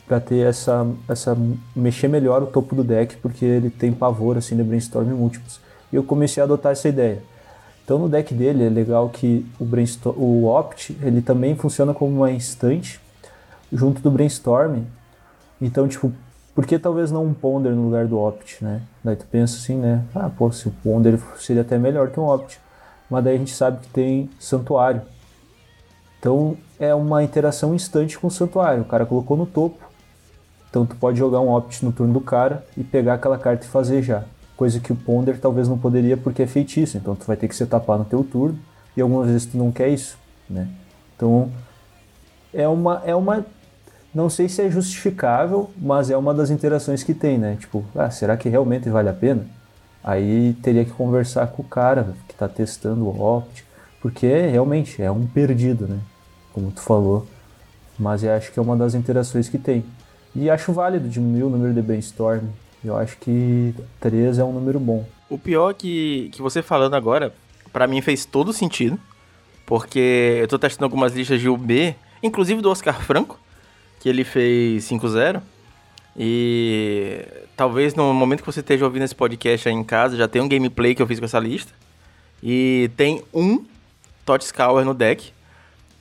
para ter essa, essa mexer melhor o topo do deck, porque ele tem pavor assim de Brainstorm múltiplos. E eu comecei a adotar essa ideia. Então no deck dele é legal que o, brainstorm, o Opt ele também funciona como uma instante junto do Brainstorm. Então, tipo, por que talvez não um Ponder no lugar do Opt, né? Daí tu pensa assim, né? Ah, pô, se o Ponder seria até melhor que um Opt. Mas daí a gente sabe que tem Santuário. Então é uma interação instante com o Santuário. O cara colocou no topo. Então tu pode jogar um Opt no turno do cara e pegar aquela carta e fazer já coisa que o Ponder talvez não poderia porque é feitiço, então tu vai ter que se tapar no teu turno e algumas vezes tu não quer isso, né? Então é uma é uma não sei se é justificável, mas é uma das interações que tem, né? Tipo, ah, será que realmente vale a pena? Aí teria que conversar com o cara que está testando o Opt, porque realmente é um perdido, né? Como tu falou. Mas eu acho que é uma das interações que tem. E acho válido diminuir o número de brainstorm, eu acho que 3 é um número bom. O pior é que, que você falando agora, para mim fez todo sentido. Porque eu tô testando algumas listas de UB, inclusive do Oscar Franco, que ele fez 5-0. E talvez no momento que você esteja ouvindo esse podcast aí em casa, já tem um gameplay que eu fiz com essa lista. E tem um Tot no deck.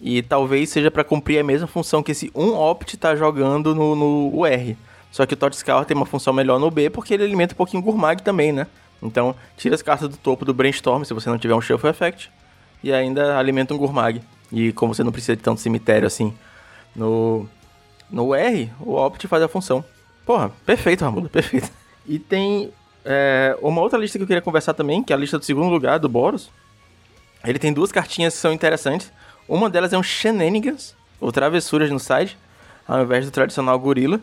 E talvez seja para cumprir a mesma função que esse um Opt tá jogando no, no UR. Só que o Totscour tem uma função melhor no B porque ele alimenta um pouquinho o Gurmag também, né? Então, tira as cartas do topo do Brainstorm se você não tiver um Shuffle Effect. E ainda alimenta um Gurmag. E como você não precisa de tanto cemitério assim no, no R, o Opt faz a função. Porra, perfeito, Ramuda, perfeito. E tem é, uma outra lista que eu queria conversar também, que é a lista do segundo lugar do Boros. Ele tem duas cartinhas que são interessantes. Uma delas é um Shenanigans, ou Travessuras no side, ao invés do tradicional Gorila.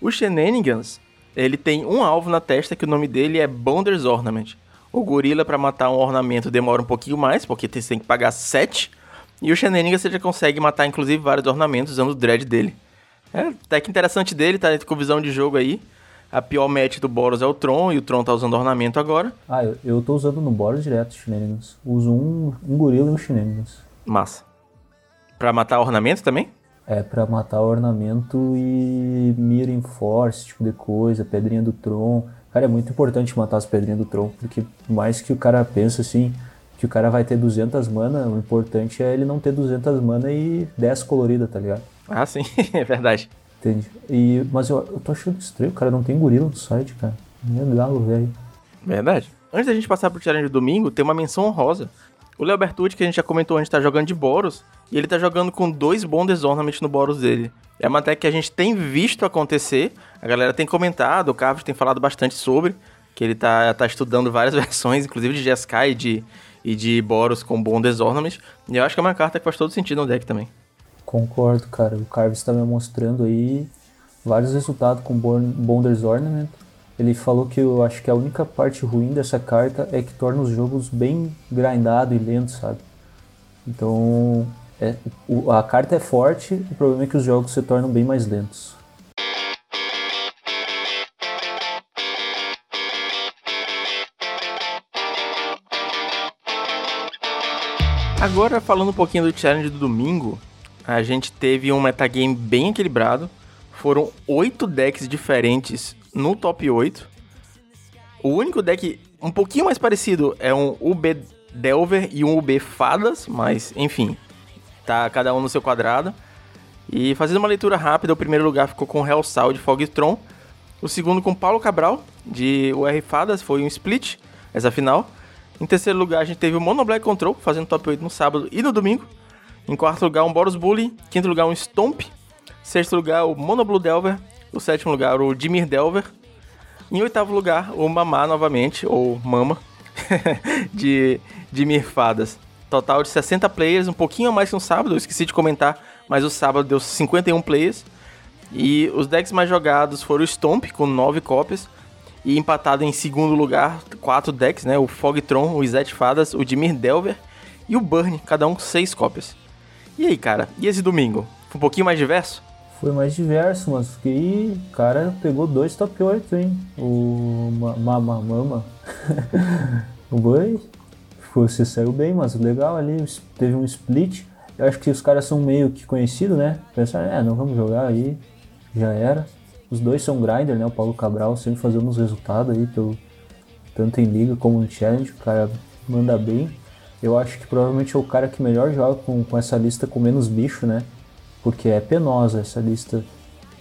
O Shenanigans, ele tem um alvo na testa que o nome dele é Bonder's Ornament. O gorila para matar um ornamento demora um pouquinho mais, porque você tem que pagar 7. E o Shenanigans você já consegue matar inclusive vários ornamentos usando o dread dele. É, até que interessante dele, tá com visão de jogo aí. A pior match do Boros é o Tron, e o Tron tá usando ornamento agora. Ah, eu, eu tô usando no Boros direto o Shenanigans. Uso um, um gorila e um Shenanigans. Massa. Pra matar ornamento também? é para matar ornamento e mira em force, tipo de coisa, pedrinha do Tron. Cara, é muito importante matar as pedrinhas do Tron, porque por mais que o cara pense assim, que o cara vai ter 200 mana, o importante é ele não ter 200 mana e 10 colorida, tá ligado? Ah, sim, é verdade. Entende? E, mas eu, eu tô achando estranho, cara, não tem gorila no site, cara. Meu galo, velho. Verdade. Antes da gente passar pro challenge do domingo, tem uma menção honrosa. O Leo Bertucci, que a gente já comentou antes, tá jogando de Boros. E ele tá jogando com dois Bonders Ornament no Boros dele. É uma tech que a gente tem visto acontecer. A galera tem comentado, o Carlos tem falado bastante sobre. Que ele tá, tá estudando várias versões, inclusive de Jeskai e de, e de Boros com Bonders Ornament. E eu acho que é uma carta que faz todo sentido no deck também. Concordo, cara. O Carves está me mostrando aí vários resultados com Bonders Ornament. Ele falou que eu acho que a única parte ruim dessa carta é que torna os jogos bem grindado e lento, sabe? Então, é, o, a carta é forte, o problema é que os jogos se tornam bem mais lentos. Agora, falando um pouquinho do challenge do domingo, a gente teve um metagame bem equilibrado. Foram oito decks diferentes no top 8. O único deck um pouquinho mais parecido é um UB Delver e um UB Fadas, mas enfim, tá cada um no seu quadrado. E fazendo uma leitura rápida, o primeiro lugar ficou com Hellsal de Fogtron, o segundo com Paulo Cabral de UR Fadas, foi um split, essa final. Em terceiro lugar, a gente teve o Mono Black Control, fazendo top 8 no sábado e no domingo. Em quarto lugar, um Boros Bully. Quinto lugar, um Stomp. Sexto lugar, o Mono Blue Delver. O sétimo lugar, o Dimir Delver. Em oitavo lugar, o Mamá novamente, ou Mama, de Dimir Fadas. Total de 60 players, um pouquinho a mais que no sábado, eu esqueci de comentar, mas o sábado deu 51 players. E os decks mais jogados foram o Stomp, com 9 cópias. E empatado em segundo lugar, quatro decks, né? O Fogtron, o Izet Fadas, o Dimir Delver e o Burn, cada um com seis cópias. E aí, cara, e esse domingo? Foi um pouquinho mais diverso? Foi mais diverso, mas que cara pegou dois top 8, hein? O Mama Mama. o Boi. Você saiu bem, mas legal ali, teve um split. Eu acho que os caras são meio que conhecidos, né? Pensaram, é, não vamos jogar aí, já era. Os dois são grinder, né? O Paulo Cabral sempre fazendo uns resultados aí, pelo, tanto em liga como no challenge. O cara manda bem. Eu acho que provavelmente é o cara que melhor joga com, com essa lista com menos bicho, né? Porque é penosa essa lista.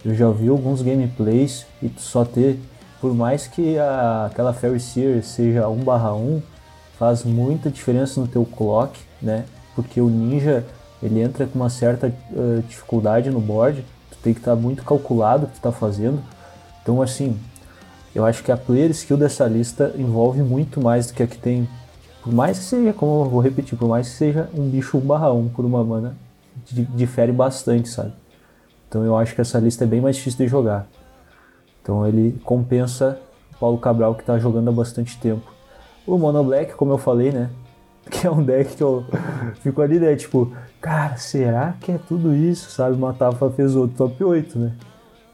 Eu já vi alguns gameplays e só ter, por mais que a, aquela Fairy Seer seja 1/1, faz muita diferença no teu clock, né? Porque o ninja ele entra com uma certa uh, dificuldade no board tem que estar tá muito calculado o que está fazendo. Então, assim, eu acho que a player skill dessa lista envolve muito mais do que a que tem. Por mais que seja, como eu vou repetir, por mais que seja um bicho 1/1 por uma mana, difere bastante, sabe? Então eu acho que essa lista é bem mais difícil de jogar. Então ele compensa o Paulo Cabral que está jogando há bastante tempo. O Mono Black, como eu falei, né? Que é um deck que eu fico ali, né? Tipo, cara, será que é tudo isso? Sabe? Matafa fez outro top 8, né?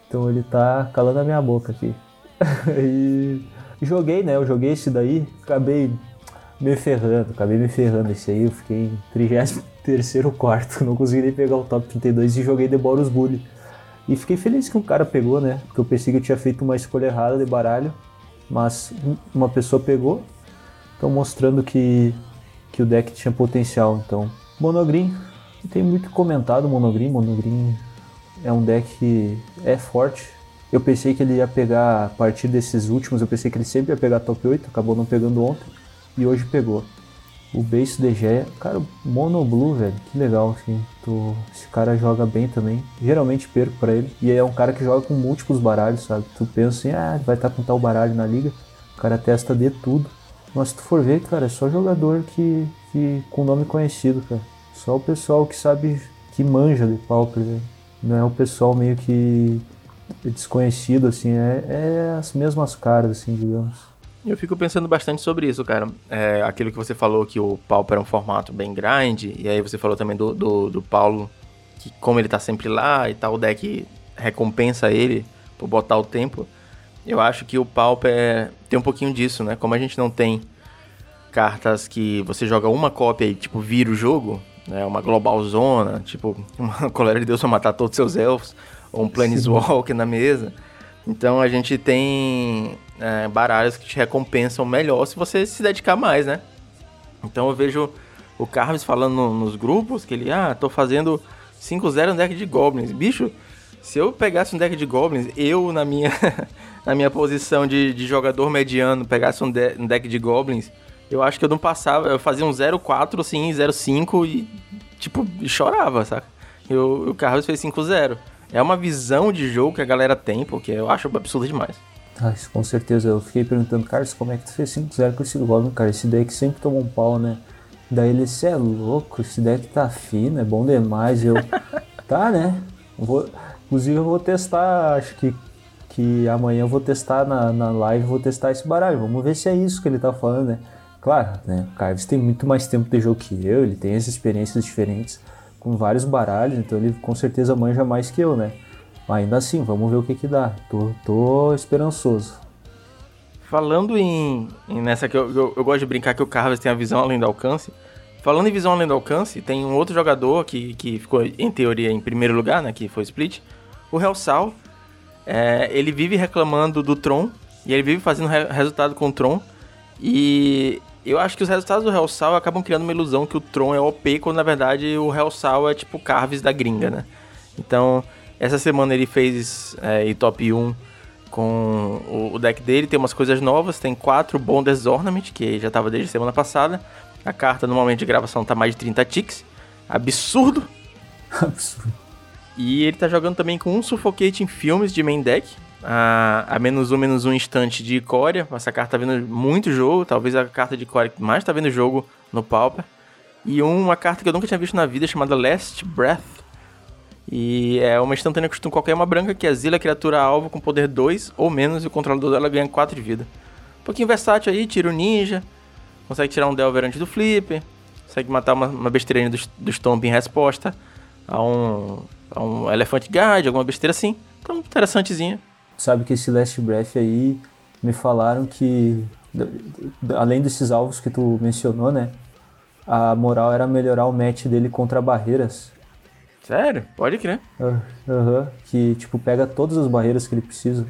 Então ele tá calando a minha boca aqui. e joguei, né? Eu joguei esse daí, acabei me ferrando, acabei me ferrando. Esse aí eu fiquei em 33 quarto, não consegui nem pegar o top 32 e joguei The Boros Bully. E fiquei feliz que um cara pegou, né? Porque eu pensei que eu tinha feito uma escolha errada de baralho, mas uma pessoa pegou. Então mostrando que, que o deck tinha potencial. Então, Monogreen tem muito comentado Monogreen. Monogreen é um deck que é forte. Eu pensei que ele ia pegar, a partir desses últimos, eu pensei que ele sempre ia pegar top 8, acabou não pegando ontem. E hoje pegou. O Base DG, cara, Mono Blue, velho, que legal, assim. Tô, esse cara joga bem também. Geralmente perco pra ele. E é um cara que joga com múltiplos baralhos, sabe? Tu pensa assim, ah, vai estar tá com tal baralho na liga. O cara testa de tudo. Mas se tu for ver, cara, é só jogador que, que com nome conhecido, cara. Só o pessoal que sabe, que manja de Pauper, velho. Não é o pessoal meio que desconhecido, assim, é, é as mesmas caras, assim, digamos. Eu fico pensando bastante sobre isso, cara. É, aquilo que você falou que o Pauper é um formato bem grande, e aí você falou também do, do, do Paulo, que como ele tá sempre lá e tal, o deck recompensa ele por botar o tempo. Eu acho que o Pauper tem um pouquinho disso, né? Como a gente não tem cartas que você joga uma cópia e, tipo, vira o jogo, né? Uma global zona, tipo, uma colera de Deus pra matar todos os seus elfos, ou um Planeswalker na mesa. Então a gente tem é, baralhos que te recompensam melhor se você se dedicar mais, né? Então eu vejo o Carves falando no, nos grupos que ele, ah, tô fazendo 5-0 no deck de Goblins. Bicho, se eu pegasse um deck de Goblins, eu na minha, na minha posição de, de jogador mediano, pegasse um, de, um deck de Goblins, eu acho que eu não passava, eu fazia um 0-4, assim, 0-5 e, tipo, chorava, saca? Eu, o Carlos fez 5-0. É uma visão de jogo que a galera tem, porque eu acho absurdo demais. Ah, com certeza. Eu fiquei perguntando, Carlos, como é que tu fez 5-0 com esse Goblin, cara? Esse deck sempre tomou um pau, né? Daí ele, cê é louco, esse deck tá fino, é bom demais. Eu, tá, né? Vou, inclusive eu vou testar, acho que, que amanhã eu vou testar na, na live, vou testar esse baralho. Vamos ver se é isso que ele tá falando, né? Claro, né? O Carves tem muito mais tempo de jogo que eu, ele tem as experiências diferentes com vários baralhos, então ele com certeza manja mais que eu, né? Ainda assim, vamos ver o que que dá. Tô, tô esperançoso. Falando em, em nessa que eu, eu, eu, gosto de brincar que o Carves tem a visão além do alcance. Falando em visão além do alcance, tem um outro jogador que, que ficou em teoria em primeiro lugar, né? Que foi Split. O Hellsal. É, ele vive reclamando do Tron. E ele vive fazendo re resultado com o Tron. E eu acho que os resultados do Hellsal acabam criando uma ilusão que o Tron é OP, quando na verdade o Hellsal é tipo Carves da gringa, né? Então, essa semana ele fez é, top 1 com o, o, deck dele, tem umas coisas novas, tem quatro Bonders Ornament, que já estava desde semana passada. A carta no momento de gravação tá mais de 30 ticks. Absurdo! Absurdo. E ele tá jogando também com um Suffocating Filmes de main deck. A, a menos um, menos um instante de Coreia. Essa carta tá vendo muito jogo. Talvez a carta de Coreia que mais tá vendo jogo no Pauper. E uma carta que eu nunca tinha visto na vida chamada Last Breath e é uma instantânea costuma qualquer uma branca que exila criatura alvo com poder 2 ou menos e o controlador dela ganha 4 de vida. Um pouquinho versátil aí, tira o ninja, consegue tirar um Delver antes do flip, consegue matar uma, uma besteirinha do, do Stomp em resposta a um, a um Elephant Guard, alguma besteira assim. Então, interessantezinha. Sabe que esse Last Breath aí, me falaram que, além desses alvos que tu mencionou, né? A moral era melhorar o match dele contra barreiras Sério? Pode crer. Aham. Uhum. Que, tipo, pega todas as barreiras que ele precisa.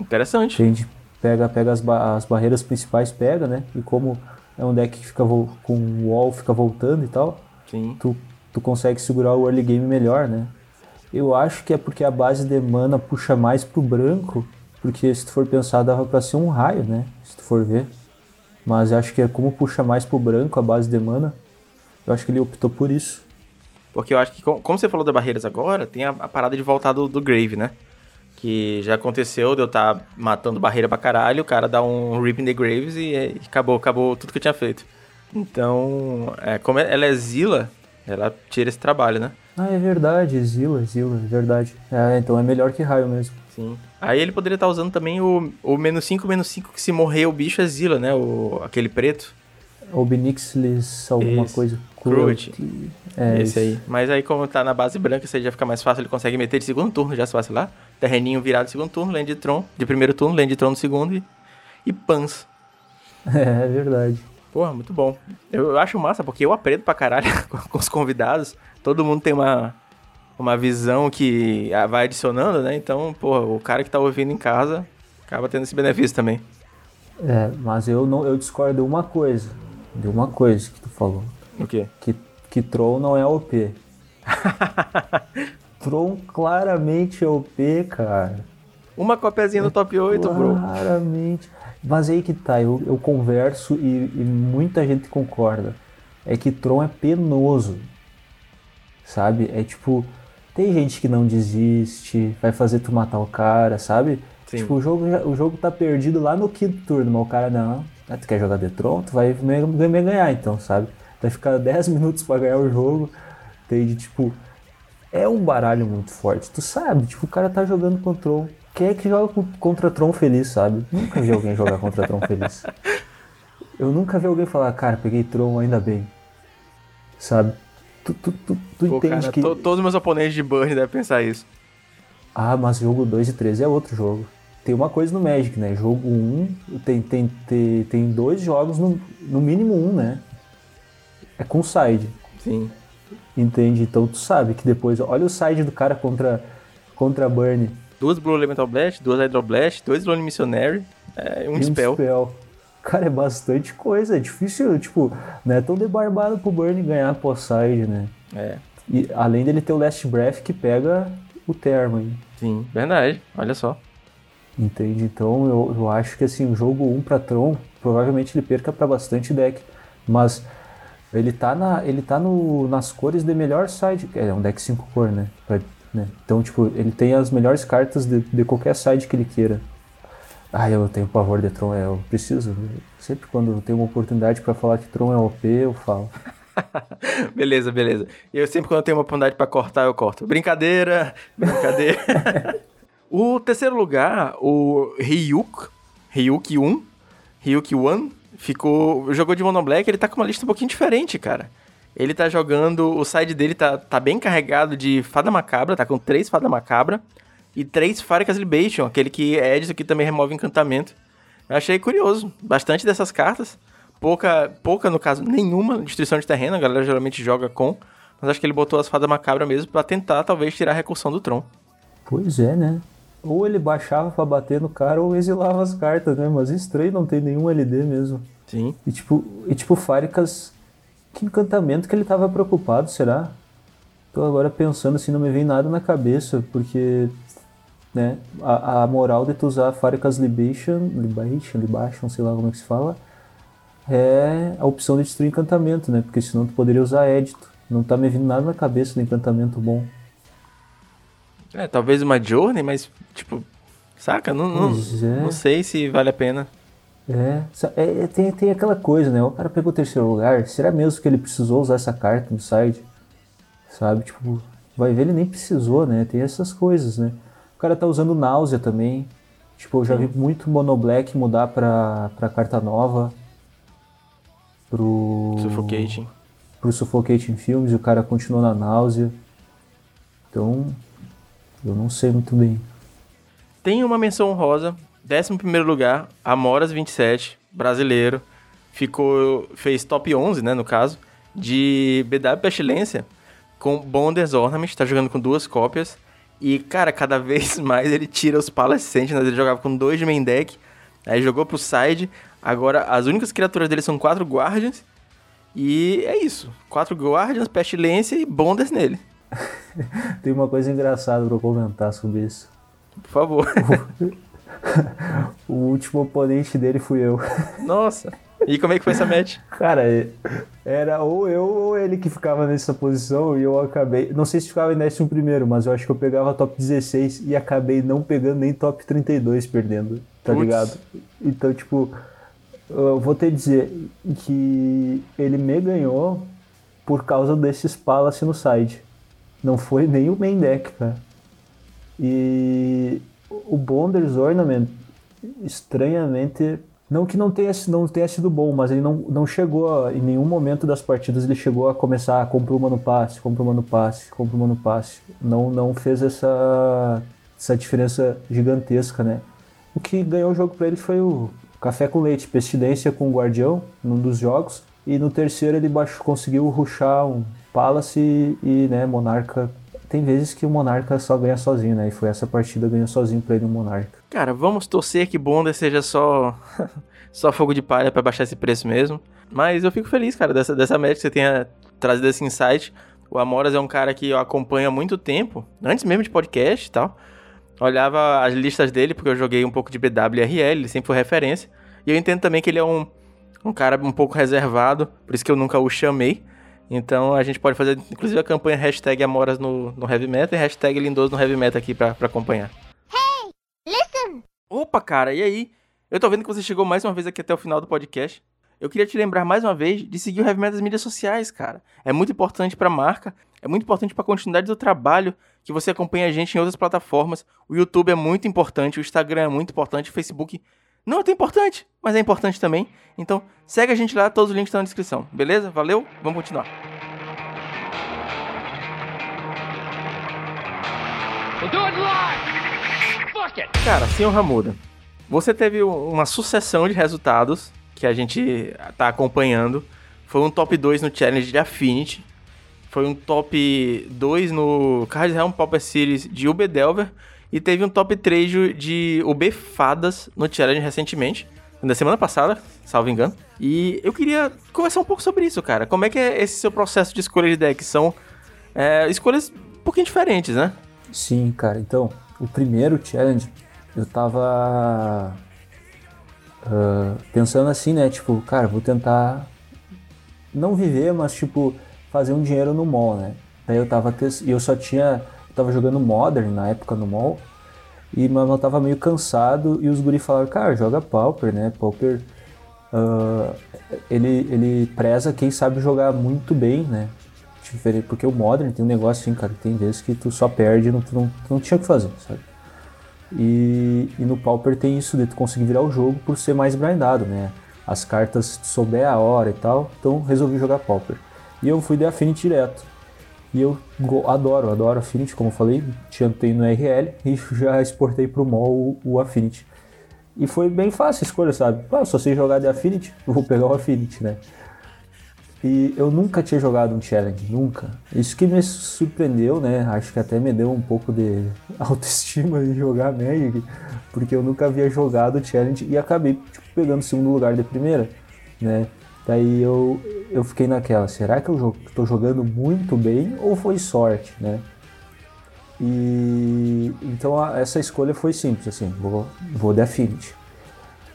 Interessante. A gente pega, pega as, ba as barreiras principais, pega, né? E como é um deck que fica com o wall, fica voltando e tal. Sim. Tu, tu consegue segurar o early game melhor, né? Eu acho que é porque a base de mana puxa mais pro branco, porque se tu for pensar, dava pra ser um raio, né? Se tu for ver. Mas eu acho que é como puxa mais pro branco a base de mana, eu acho que ele optou por isso. Porque eu acho que, como você falou da barreiras agora, tem a, a parada de voltar do, do, Grave, né? Que já aconteceu de eu estar tá matando barreira pra caralho, o cara dá um Rip in the Graves e, e acabou, acabou tudo que eu tinha feito. Então, é, como ela é Zila, ela tira esse trabalho, né? Ah, é verdade, Zila, Zila, é verdade. É, então é melhor que raio mesmo. Sim. Aí ele poderia estar tá usando também o, menos 5, menos 5, que se morrer o bicho é Zila, né? O, aquele preto. Obnixlis, alguma Esse. coisa. Cruelty. É esse isso. aí. Mas aí, como tá na base branca, você já fica mais fácil, ele consegue meter de segundo turno, já se vacilar. Terreninho virado de segundo turno, land de Tron, de primeiro turno, land de Tron no segundo e, e Pans. É, é verdade. Porra, muito bom. Eu, eu acho massa, porque eu aprendo pra caralho com os convidados. Todo mundo tem uma, uma visão que vai adicionando, né? Então, porra, o cara que tá ouvindo em casa acaba tendo esse benefício também. É, mas eu não eu discordo de uma coisa. De uma coisa que tu falou. O quê? Que, que Tron não é OP. Tron claramente é OP, cara. Uma copiazinha no é top 8, claramente. bro. Claramente. Mas aí que tá, eu, eu converso e, e, muita gente concorda. É que Tron é penoso. Sabe? É tipo, tem gente que não desiste, vai fazer tu matar o cara, sabe? Sim. Tipo, o jogo, o jogo tá perdido lá no quinto turno, mas o cara não. Ah, tu quer jogar de Tron? Tu vai me, ganhar então, sabe? Vai ficar 10 minutos para ganhar o jogo. Entende? Tipo, é um baralho muito forte. Tu sabe, tipo, o cara tá jogando contra Tron. Quem é que joga contra Tron feliz, sabe? Nunca vi alguém jogar contra Tron feliz. Eu nunca vi alguém falar, cara, peguei Tron, ainda bem. Sabe? Tu, tu, tu, tu Pô, entende cara, que. To, todos os meus oponentes de Burn devem pensar isso. Ah, mas jogo 2 e 3 é outro jogo. Tem uma coisa no Magic, né? Jogo 1 um, tem, tem, tem, tem dois jogos, no, no mínimo um, né? é com side. Sim. Entende? Então tu sabe que depois, olha o side do cara contra, contra a Burn. Duas Blue Elemental Blast, duas Hydro Blast, dois Lone Missionary, é, um, um spell. spell. Cara, é bastante coisa, é difícil, tipo, não é tão debarbado pro Burn ganhar pós-side, né? É. E além dele ter o Last Breath que pega o termo. Sim, verdade, olha só. Entende? Então eu, eu acho que assim, o jogo 1 para Tron, provavelmente ele perca para bastante deck. Mas ele tá, na, ele tá no, nas cores de melhor side. É um deck 5 cor, né? Pra, né? Então, tipo, ele tem as melhores cartas de, de qualquer side que ele queira. Ah, eu tenho pavor de Tron, é, eu preciso. Sempre quando eu tenho uma oportunidade para falar que Tron é OP, eu falo. beleza, beleza. E eu sempre quando eu tenho uma oportunidade para cortar, eu corto. Brincadeira, brincadeira. o terceiro lugar, o Ryuk, Ryuk 1, Ryuk 1, ficou, jogou de Mono Black, ele tá com uma lista um pouquinho diferente, cara. Ele tá jogando, o side dele tá, tá bem carregado de Fada Macabra, tá com três Fada Macabra e três Faricas Libation, aquele que é Edson que também remove encantamento. Eu achei curioso, bastante dessas cartas. Pouca, pouca no caso, nenhuma destruição de terreno, a galera geralmente joga com. Mas acho que ele botou as fadas macabras mesmo para tentar, talvez, tirar a recursão do Tron. Pois é, né? Ou ele baixava para bater no cara ou exilava as cartas, né? Mas estranho não tem nenhum LD mesmo. Sim. E tipo, e tipo Faricas, que encantamento que ele tava preocupado, será? Tô agora pensando assim, não me vem nada na cabeça, porque né, a, a moral de tu usar Faricas Libation, Libation, Libation, sei lá como é que se fala, é a opção de destruir encantamento, né? Porque senão tu poderia usar édito. Não tá me vindo nada na cabeça do encantamento bom. É, talvez uma Journey, mas, tipo, saca? Não, não, é. não sei se vale a pena. É, é, tem, tem aquela coisa, né? O cara pegou o terceiro lugar, será mesmo que ele precisou usar essa carta no side? Sabe? Tipo, vai ver, ele nem precisou, né? Tem essas coisas, né? O cara tá usando náusea também. Tipo, eu já Sim. vi muito Mono Black mudar pra, pra carta nova pro. Suffocating. Pro Suffocating Films e o cara continuou na náusea. Então, eu não sei muito bem. Tem uma menção rosa, 11 lugar, Amoras 27, brasileiro. Ficou, fez top 11, né, no caso, de BW Pestilência com Bonders Ornament, tá jogando com duas cópias. E, cara, cada vez mais ele tira os Palace Sentinels, ele jogava com dois de main deck, aí jogou pro side, Agora, as únicas criaturas dele são quatro Guardians. E é isso. Quatro Guardians, Pestilência e Bonders nele. Tem uma coisa engraçada para comentar sobre isso. Por favor. o último oponente dele fui eu. Nossa. E como é que foi essa match? Cara, era ou eu ou ele que ficava nessa posição e eu acabei. Não sei se ficava em décimo primeiro, mas eu acho que eu pegava top 16 e acabei não pegando nem top 32 perdendo, tá Puts. ligado? Então, tipo, eu vou te dizer que ele me ganhou por causa desses Palace no side. Não foi nem o main deck. E o Bonders Ornament, estranhamente, não que não tenha, não tenha sido bom, mas ele não, não chegou, em nenhum momento das partidas ele chegou a começar a comprar uma no passe, comprar uma no passe, comprar uma no passe. Não, não fez essa, essa diferença gigantesca, né? O que ganhou o jogo para ele foi o Café com Leite, Pestilência com o Guardião, num dos jogos. E no terceiro ele baixo, conseguiu ruxar um Palace e, né, Monarca. Tem vezes que o Monarca só ganha sozinho, né? E foi essa partida ganhou sozinho pra ele o Monarca. Cara, vamos torcer que Bonda seja só só fogo de palha para baixar esse preço mesmo. Mas eu fico feliz, cara, dessa, dessa média que você tenha trazido esse insight. O Amoras é um cara que eu acompanho há muito tempo, antes mesmo de podcast e tal olhava as listas dele, porque eu joguei um pouco de BWRL, ele sempre foi referência. E eu entendo também que ele é um, um cara um pouco reservado, por isso que eu nunca o chamei. Então a gente pode fazer, inclusive, a campanha hashtag Amoras no, no Heavy Metal e hashtag Lindoso no Heavy Metal aqui pra, pra acompanhar. Hey, listen! Opa, cara, e aí? Eu tô vendo que você chegou mais uma vez aqui até o final do podcast. Eu queria te lembrar mais uma vez de seguir o Heavy Metal nas mídias sociais, cara. É muito importante pra marca, é muito importante pra continuidade do trabalho que você acompanhe a gente em outras plataformas. O YouTube é muito importante, o Instagram é muito importante, o Facebook não é tão importante, mas é importante também. Então, segue a gente lá, todos os links estão na descrição. Beleza? Valeu? Vamos continuar. Cara, senhor Ramuda, você teve uma sucessão de resultados que a gente tá acompanhando. Foi um top 2 no Challenge de Affinity, foi um top 2 no Card Realm Pauper Series de UB Delver. E teve um top 3 de UB Fadas no Challenge recentemente. Na semana passada, salvo engano. E eu queria conversar um pouco sobre isso, cara. Como é que é esse seu processo de escolha de deck? São é, escolhas um pouquinho diferentes, né? Sim, cara. Então, o primeiro challenge, eu tava uh, pensando assim, né? Tipo, cara, vou tentar não viver, mas tipo, fazer um dinheiro no mall, né? Daí eu tava e eu só tinha, tava jogando Modern na época no mall. E mas eu tava meio cansado e os guri falaram, cara, joga Pauper, né? Pauper uh, ele, ele preza quem sabe jogar muito bem, né? Porque o Modern tem um negócio assim, cara, tem vezes que tu só perde e não, não, não tinha o que fazer, sabe? E, e, no Pauper tem isso de tu conseguir virar o jogo por ser mais grindado, né? As cartas, se tu souber a hora e tal, então resolvi jogar Pauper. E eu fui de Affinity direto. E eu adoro, adoro Affinity, como eu falei, chantei no RL e já exportei MOL o, o Affinity. E foi bem fácil a escolha, sabe? Ah, só sei jogar de Affinity, vou pegar o Affinity, né? E eu nunca tinha jogado um challenge, nunca. Isso que me surpreendeu, né? Acho que até me deu um pouco de autoestima de jogar Magic, porque eu nunca havia jogado challenge e acabei tipo, pegando segundo lugar de primeira, né? Daí eu, eu fiquei naquela, será que eu estou jogando muito bem ou foi sorte, né? E então a, essa escolha foi simples, assim, vou, vou de Affinity.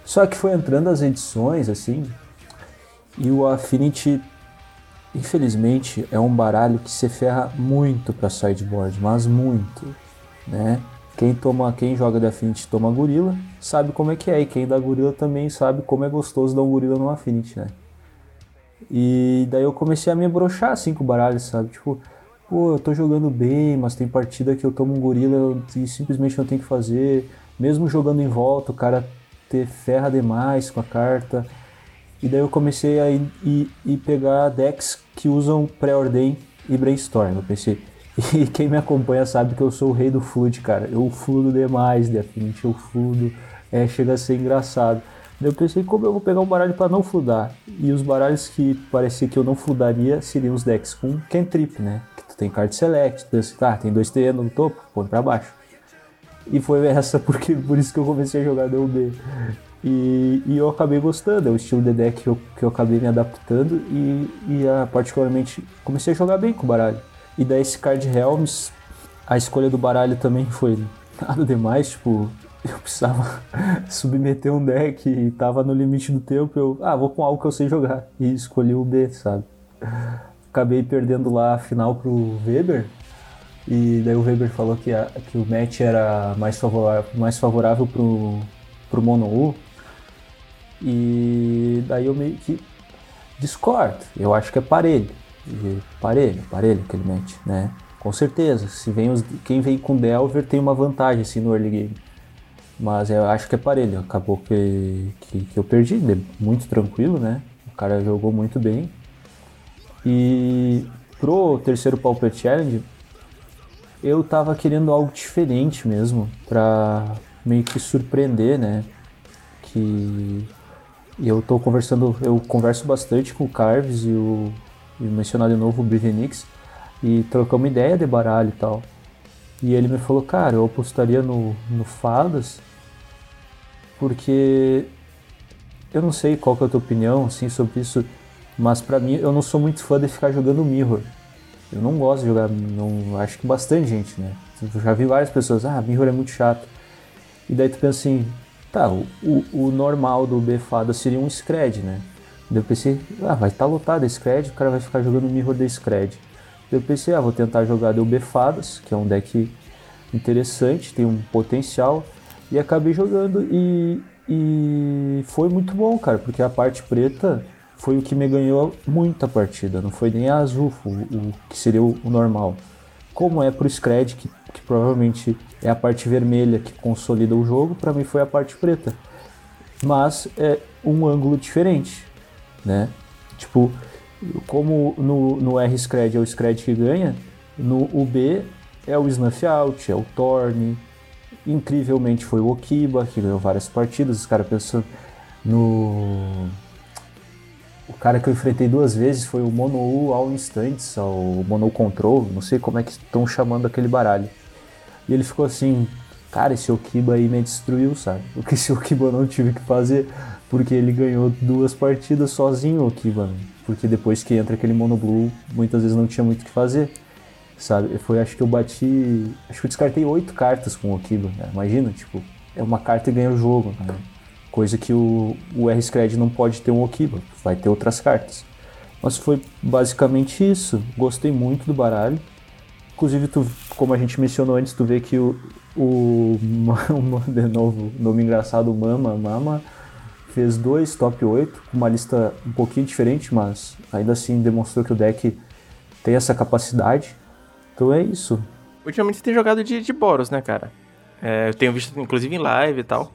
Só que foi entrando as edições, assim, e o Affinity Infelizmente é um baralho que se ferra muito para sideboard, mas muito, né? Quem toma, quem joga de Affinity toma gorila, sabe como é que é, e quem dá gorila também sabe como é gostoso dar um gorila no Affinity, né? E daí eu comecei a me brochar assim com o baralho, sabe? Tipo, pô, eu tô jogando bem, mas tem partida que eu tomo um gorila e simplesmente não tem que fazer. Mesmo jogando em volta, o cara ter ferra demais com a carta. E daí eu comecei a ir, ir, ir pegar decks que usam pré-ordem e brainstorm. Eu pensei, e quem me acompanha sabe que eu sou o rei do flood, cara. Eu fludo demais de Affinity, eu fludo, é, chega a ser engraçado. Eu pensei, como eu vou pegar um baralho para não fludar? E os baralhos que parecia que eu não fludaria seriam os decks com cantrip, né? Que tu tem card select, tu tá, tem dois TN no topo, põe pra baixo. E foi essa porque por isso que eu comecei a jogar DUB. E, e, eu acabei gostando, é o estilo de deck que eu, que eu acabei me adaptando e, e a, particularmente comecei a jogar bem com o baralho. E daí esse Card Helms, a escolha do baralho também foi nada demais, tipo, eu precisava submeter um deck e tava no limite do tempo, eu, ah, vou com algo que eu sei jogar. E escolhi o B, sabe? Acabei perdendo lá a final pro Weber, e daí o Weber falou que, a, que o match era mais favorável, mais favorável pro, pro Mono U. E daí eu meio que discordo. Eu acho que é parelho. Parelho, parelho aquele match, né? Com certeza. Se vem os, quem vem com Delver tem uma vantagem assim no early game. Mas eu acho que é parelho. Acabou que, que, que eu perdi. Muito tranquilo, né? O cara jogou muito bem. E pro terceiro Pauper Challenge, eu tava querendo algo diferente mesmo. Pra meio que surpreender, né? Que eu tô conversando, eu converso bastante com o Carves e o e mencionar de novo o Brivenix e trocamos ideia de baralho e tal. E ele me falou, cara, eu apostaria no, no Fadas porque eu não sei qual que é a tua opinião assim, sobre isso, mas para mim eu não sou muito fã de ficar jogando Mirror. Eu não gosto de jogar, não, acho que bastante gente, né? Eu já vi várias pessoas, ah, Mirror é muito chato. E daí tu pensa assim, Tá, o, o, normal do Befada seria um Scred, né? Daí eu pensei, ah, vai estar tá lotado Scred, o cara vai ficar jogando Mirror de Scred. Daí eu pensei, ah, vou tentar jogar o Befadas, que é um deck interessante, tem um potencial, e acabei jogando e, e foi muito bom, cara, porque a parte preta foi o que me ganhou muita partida, não foi nem a azul, o, o que seria o, o normal. Como é pro Scred, que que provavelmente é a parte vermelha que consolida o jogo, para mim foi a parte preta. Mas é um ângulo diferente, né? Tipo, como no, no R-Scred é o Scred que ganha, no UB é o Snuff Out, é o Torne, incrivelmente foi o Okiba, que ganhou várias partidas, os caras pensando no... O cara que eu enfrentei duas vezes foi o Mono All Instantes, o Mono Control, não sei como é que estão chamando aquele baralho. E ele ficou assim, cara, esse Okiba aí me destruiu, sabe? O que esse Okiba não tive que fazer, porque ele ganhou duas partidas sozinho, o Okiba. Né? Porque depois que entra aquele Mono Blue, muitas vezes não tinha muito o que fazer, sabe? Foi, acho que eu bati, acho que eu descartei oito cartas com o Okiba, né? Imagina, tipo, é uma carta e ganha o jogo, né? Coisa que o, o R-Scred não pode ter um Okiba, vai ter outras cartas. Mas foi basicamente isso. Gostei muito do baralho inclusive, tu, como a gente mencionou antes, tu vê que o, o, de novo, nome engraçado, Mama, Mama, fez dois top 8, com uma lista um pouquinho diferente, mas ainda assim demonstrou que o deck tem essa capacidade. Então é isso. Ultimamente você tem jogado de, de Boros, né, cara? É, eu tenho visto, inclusive, em live e tal.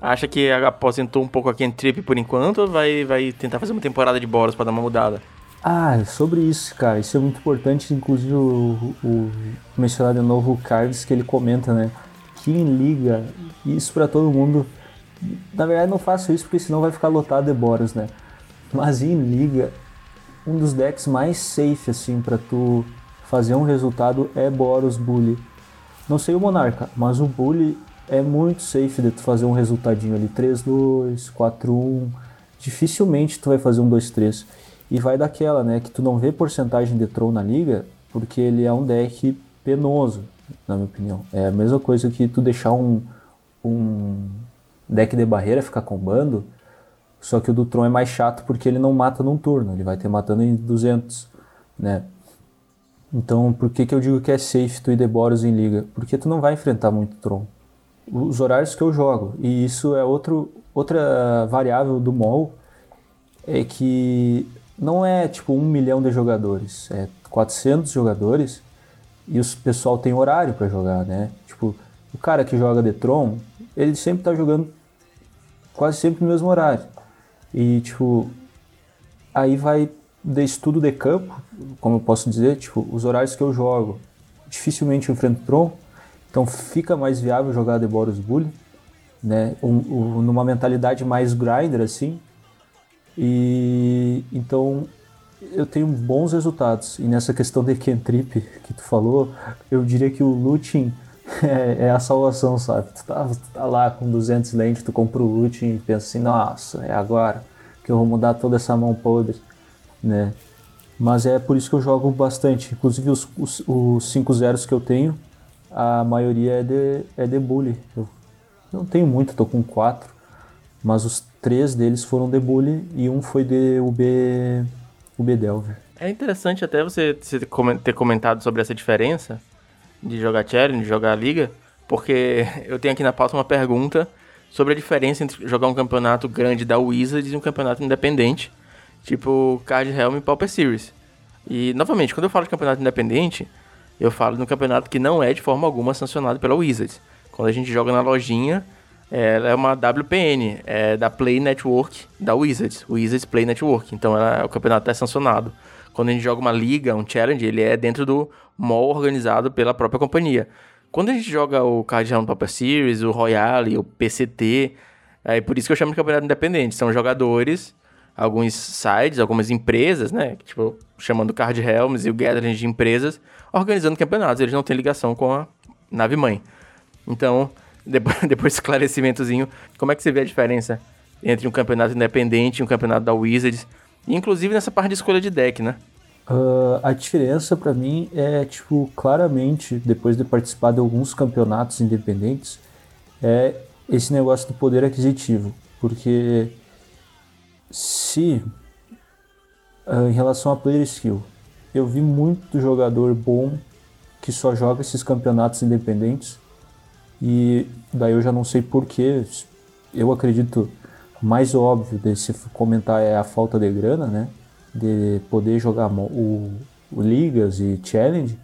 Acha que aposentou um pouco a Trip por enquanto ou vai, vai tentar fazer uma temporada de Boros para dar uma mudada? Ah, sobre isso, cara, isso é muito importante. Inclusive, o, o mencionar de novo o Carlos, que ele comenta, né? Que em liga, isso para todo mundo. Na verdade, não faço isso porque senão vai ficar lotado de Boros, né? Mas em liga, um dos decks mais safe, assim, para tu fazer um resultado é Boros Bully. Não sei o Monarca, mas o Bully é muito safe de tu fazer um resultadinho ali, 3-2, 4-1. Dificilmente tu vai fazer um 2-3. E vai daquela, né, que tu não vê porcentagem de Tron na liga, porque ele é um deck penoso, na minha opinião. É a mesma coisa que tu deixar um, um deck de barreira ficar combando, só que o do Tron é mais chato porque ele não mata num turno, ele vai ter matando em 200, né? Então, por que, que eu digo que é safe tu ir de Boros em liga? Porque tu não vai enfrentar muito Tron. Os horários que eu jogo, e isso é outro, outra variável do MOL, é que não é tipo um milhão de jogadores, é 400 jogadores e o pessoal tem horário para jogar, né? Tipo, o cara que joga de Tron, ele sempre tá jogando quase sempre no mesmo horário. E tipo, aí vai de estudo de campo, como eu posso dizer, tipo, os horários que eu jogo, dificilmente enfrento Tron, então fica mais viável jogar de Boros Bully, né? Um, um, numa mentalidade mais grinder assim. E então eu tenho bons resultados. E nessa questão de Kentrip que tu falou, eu diria que o looting é, é, a salvação, sabe? Tu tá, tu tá lá com 200 lentes, tu compra o looting e pensa assim, nossa, é agora que eu vou mudar toda essa mão podre né? Mas é por isso que eu jogo bastante. Inclusive os, os, os 5 zeros que eu tenho, a maioria é de, é de bully. Eu não tenho muito, tô com 4. Mas os três deles foram de bully e um foi de UB, UB Delver. É interessante até você ter comentado sobre essa diferença de jogar challenge, de jogar liga, porque eu tenho aqui na pauta uma pergunta sobre a diferença entre jogar um campeonato grande da Wizards e um campeonato independente tipo Card Helm e Pauper Series. E, novamente, quando eu falo de campeonato independente, eu falo de um campeonato que não é de forma alguma sancionado pela Wizards. Quando a gente joga na lojinha, ela é uma WPN, é da Play Network da Wizards, Wizards Play Network. Então ela, o campeonato é sancionado. Quando a gente joga uma liga, um challenge, ele é dentro do mall organizado pela própria companhia. Quando a gente joga o Card Round Pauper Series, o Royale, o PCT, é por isso que eu chamo de campeonato independente. São jogadores alguns sites, algumas empresas, né? Tipo, chamando Card Helms e o Gathering de empresas, organizando campeonatos. Eles não têm ligação com a nave mãe. Então, depois, depois esclarecimentozinho, como é que você vê a diferença entre um campeonato independente e um campeonato da Wizards? Inclusive nessa parte de escolha de deck, né? Uh, a diferença para mim é, tipo, claramente, depois de participar de alguns campeonatos independentes, é esse negócio do poder aquisitivo. Porque se uh, em relação a player skill, eu vi muito jogador bom que só joga esses campeonatos independentes e daí eu já não sei porquê. Eu acredito mais óbvio desse comentar é a falta de grana, né? De poder jogar o, o ligas e challenge.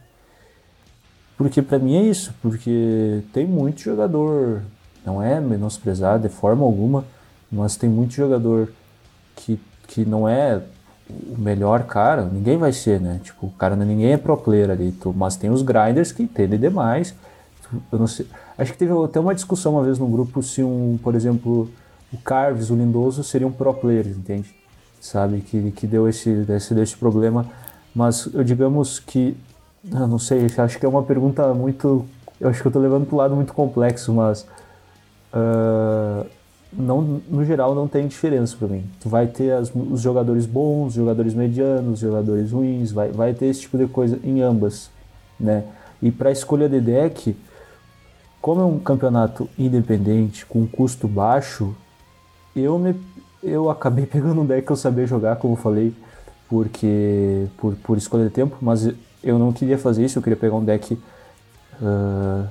Porque para mim é isso, porque tem muito jogador, não é menosprezado de forma alguma, mas tem muito jogador que, que não é o melhor cara, ninguém vai ser, né? Tipo, o cara ninguém é pro player ali, tu, mas tem os grinders que entendem demais. Eu não sei. Acho que teve até uma discussão uma vez no grupo se um, por exemplo, o Carves, o Lindoso seriam pro players, entende? Sabe que, que deu esse esse desse problema, mas eu digamos que eu não sei, acho que é uma pergunta muito, eu acho que eu tô levando pro lado muito complexo, mas uh, não, no geral não tem diferença para mim. Tu vai ter as, os jogadores bons, os jogadores medianos, os jogadores ruins, vai, vai ter esse tipo de coisa em ambas, né? E para escolha de deck, como é um campeonato independente com custo baixo, eu me eu acabei pegando um deck que eu sabia jogar, como eu falei, porque por, por escolha de tempo, mas eu não queria fazer isso, eu queria pegar um deck uh,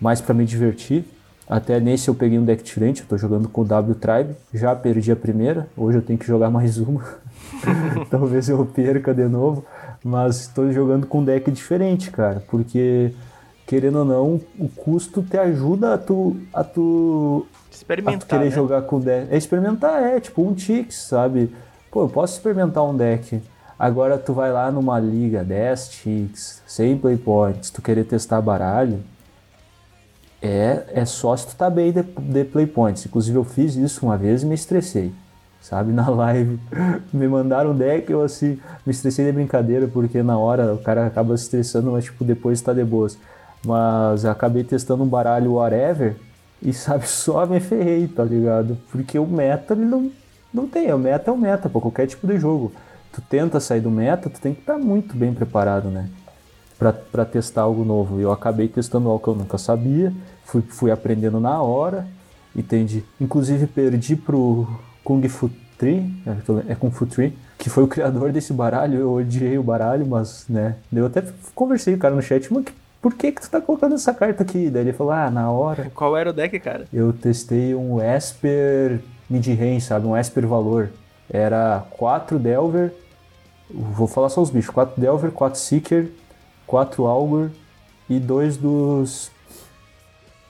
mais para me divertir. Até nesse eu peguei um deck diferente, eu tô jogando com o W Tribe, já perdi a primeira, hoje eu tenho que jogar mais uma. Talvez eu perca de novo, mas estou jogando com um deck diferente, cara, porque querendo ou não, o custo te ajuda a tu a tu experimentar, a tu querer né? jogar com deck. É experimentar, é, tipo um Tix, sabe? Pô, eu posso experimentar um deck. Agora tu vai lá numa liga 10 ticks, 100 playpoints, tu querer testar baralho, é, é só se tu tá bem de, de playpoints. Inclusive eu fiz isso uma vez e me estressei, sabe? Na live me mandaram deck eu assim, me estressei de brincadeira porque na hora o cara acaba se estressando, mas tipo depois tá de boas. Mas acabei testando um baralho whatever e sabe, só me ferrei, tá ligado? Porque o meta ele não, não tem, o meta é o meta pra qualquer tipo de jogo tu tenta sair do meta, tu tem que estar tá muito bem preparado, né? Para testar algo novo. Eu acabei testando algo que eu nunca sabia, fui, fui aprendendo na hora, entende? Inclusive perdi pro Kung Fu Tree, é, é Kung Fu Tree, que foi o criador desse baralho, eu odiei o baralho, mas, né, eu até conversei com o cara no chat, mas por que que tu tá colocando essa carta aqui? Daí ele falou, ah, na hora... Qual era o deck, cara? Eu testei um Esper mid-range, sabe, um Esper valor. Era 4 Delver, vou falar só os bichos, 4 Delver, 4 Seeker, 4 Augur e dois dos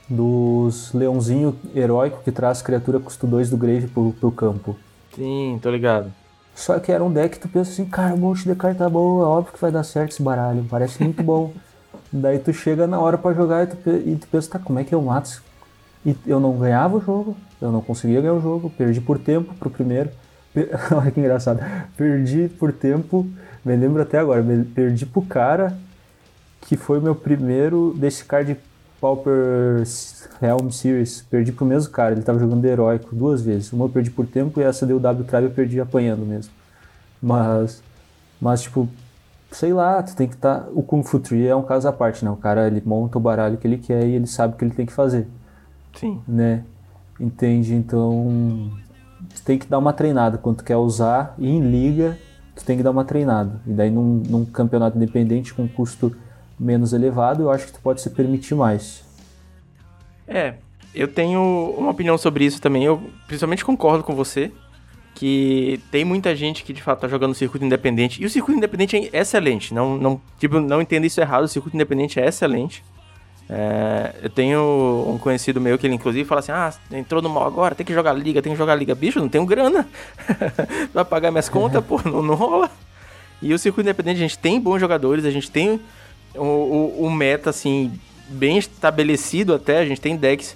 dos leãozinho heróico que traz criatura custo 2 do Grave pro, pro campo. Sim, tô ligado. Só que era um deck que tu pensa assim, cara, um monte de carta boa, óbvio que vai dar certo esse baralho, parece muito bom. Daí tu chega na hora para jogar e tu, e tu pensa, tá, como é que eu mato? E eu não ganhava o jogo, eu não conseguia ganhar o jogo, perdi por tempo pro primeiro. Olha que engraçado. Perdi por tempo, me lembro até agora, perdi pro cara que foi meu primeiro desse card Pauper Helm Series. Perdi pro mesmo cara, ele tava jogando heróico duas vezes. Uma eu perdi por tempo e essa deu W Tribe eu perdi apanhando mesmo. Mas, mas tipo, sei lá, tu tem que estar. Tá... O Kung Fu Tree é um caso à parte, né? O cara ele monta o baralho que ele quer e ele sabe o que ele tem que fazer. Sim. Né? Entende? Então tu tem que dar uma treinada. Quando tu quer usar e em liga, tu tem que dar uma treinada. E daí num, num campeonato independente com custo menos elevado, eu acho que tu pode se permitir mais. É, eu tenho uma opinião sobre isso também. Eu principalmente concordo com você que tem muita gente que de fato tá jogando circuito independente. E o circuito independente é excelente. Não, não, tipo, não entenda isso errado. O circuito independente é excelente. É, eu tenho um conhecido meu que ele inclusive fala assim: Ah, entrou no mal agora, tem que jogar liga, tem que jogar liga. Bicho, não tenho grana. Vai pagar minhas contas, pô, não, não, rola. E o circuito independente, a gente tem bons jogadores, a gente tem o, o, o, meta, assim, bem estabelecido até. A gente tem decks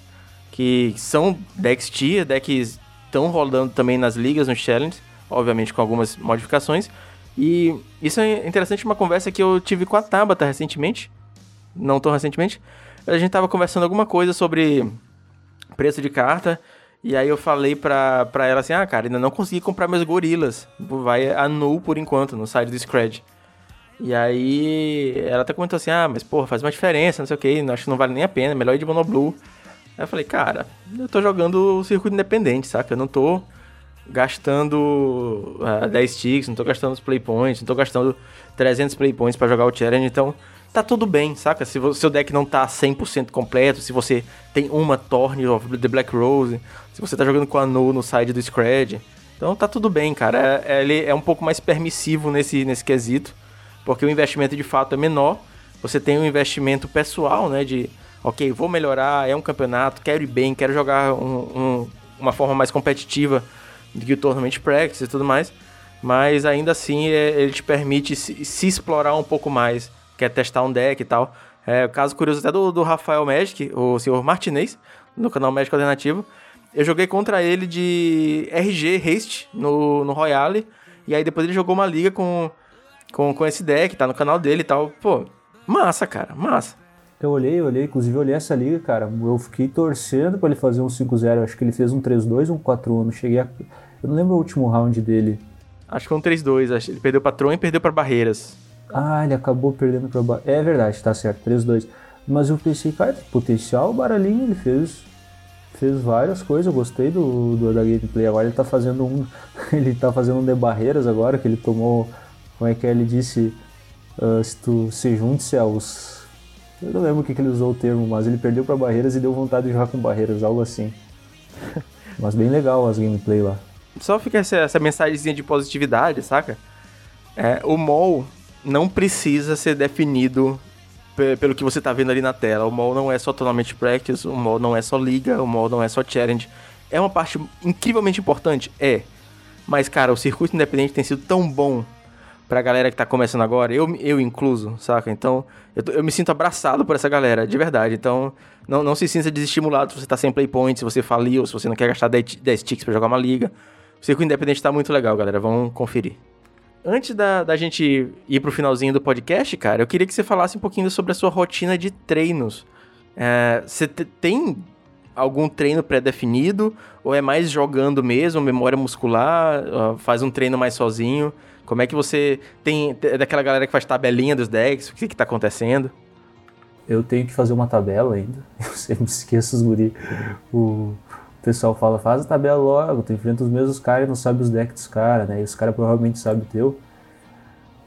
que são decks tier, decks estão rolando também nas ligas, nos challenges, obviamente com algumas modificações. E isso é interessante, uma conversa que eu tive com a Tabata recentemente, não tão recentemente, a gente tava conversando alguma coisa sobre preço de carta. E aí eu falei pra, pra ela assim, ah, cara, ainda não consegui comprar meus gorilas. Vai a null por enquanto, no site do Scred. E aí ela até comentou assim, ah, mas porra, faz uma diferença, não sei o que, acho que não vale nem a pena, melhor ir de Monoblue. Aí eu falei, cara, eu tô jogando o circuito independente, saca? Eu não tô gastando uh, 10 ticks, não tô gastando os playpoints, não tô gastando 300 playpoints para jogar o challenge, então tá tudo bem, saca? Se o seu deck não tá 100% completo, se você tem uma Torn of the Black Rose, se você tá jogando com a No no side do Scred, então tá tudo bem, cara. É, ele é um pouco mais permissivo nesse, nesse quesito, porque o investimento de fato é menor. Você tem um investimento pessoal, né? De, ok, vou melhorar, é um campeonato, quero ir bem, quero jogar um, um, uma forma mais competitiva do que o Tournament Practice e tudo mais. Mas ainda assim, é, ele te permite se, se explorar um pouco mais quer testar um deck e tal. É, caso curioso até do, do Rafael Magic, o senhor Martinez, no canal Magic Alternativo. Eu joguei contra ele de RG Haste no, no Royale. E aí depois ele jogou uma liga com, com, com esse deck, tá no canal dele e tal. Pô, massa, cara, massa. Eu olhei, eu olhei, inclusive olhei essa liga, cara. Eu fiquei torcendo para ele fazer um 5-0. Acho que ele fez um 3-2, um 4-1. Cheguei a... Eu não lembro o último round dele. Acho que foi um 3-2. Ele perdeu pra Tron e perdeu para Barreiras. Ah, ele acabou perdendo para É verdade, tá certo, 3-2. Mas eu pensei, cara, potencial, o Baralhinho ele fez fez várias coisas, eu gostei do, do da gameplay. Agora ele tá fazendo um ele tá fazendo um de barreiras agora que ele tomou, como é que ele disse uh, se tu se junte-se aos. Eu não lembro o que, que ele usou o termo, mas ele perdeu para barreiras e deu vontade de jogar com barreiras, algo assim. mas bem legal as gameplay lá. Só fica essa, essa mensagenzinha de positividade, saca? É, o mall não precisa ser definido pelo que você tá vendo ali na tela. O mall não é só totalmente practice, o mall não é só liga, o mall não é só challenge. É uma parte incrivelmente importante? É. Mas, cara, o circuito independente tem sido tão bom pra galera que tá começando agora, eu, eu incluso, saca? Então, eu, eu me sinto abraçado por essa galera, de verdade. Então, não, não se sinta desestimulado se você tá sem play point, se você faliu, se você não quer gastar 10, 10 ticks pra jogar uma liga. O circuito independente tá muito legal, galera. Vamos conferir. Antes da, da gente ir pro finalzinho do podcast, cara, eu queria que você falasse um pouquinho sobre a sua rotina de treinos. É, você tem algum treino pré-definido ou é mais jogando mesmo, memória muscular, faz um treino mais sozinho? Como é que você tem é daquela galera que faz tabelinha dos decks? O que que tá acontecendo? Eu tenho que fazer uma tabela ainda. Eu sempre esqueço os guri. O pessoal fala, faz a tabela logo, tu enfrenta os mesmos caras e não sabe os decks dos caras, né? E os caras provavelmente sabem o teu.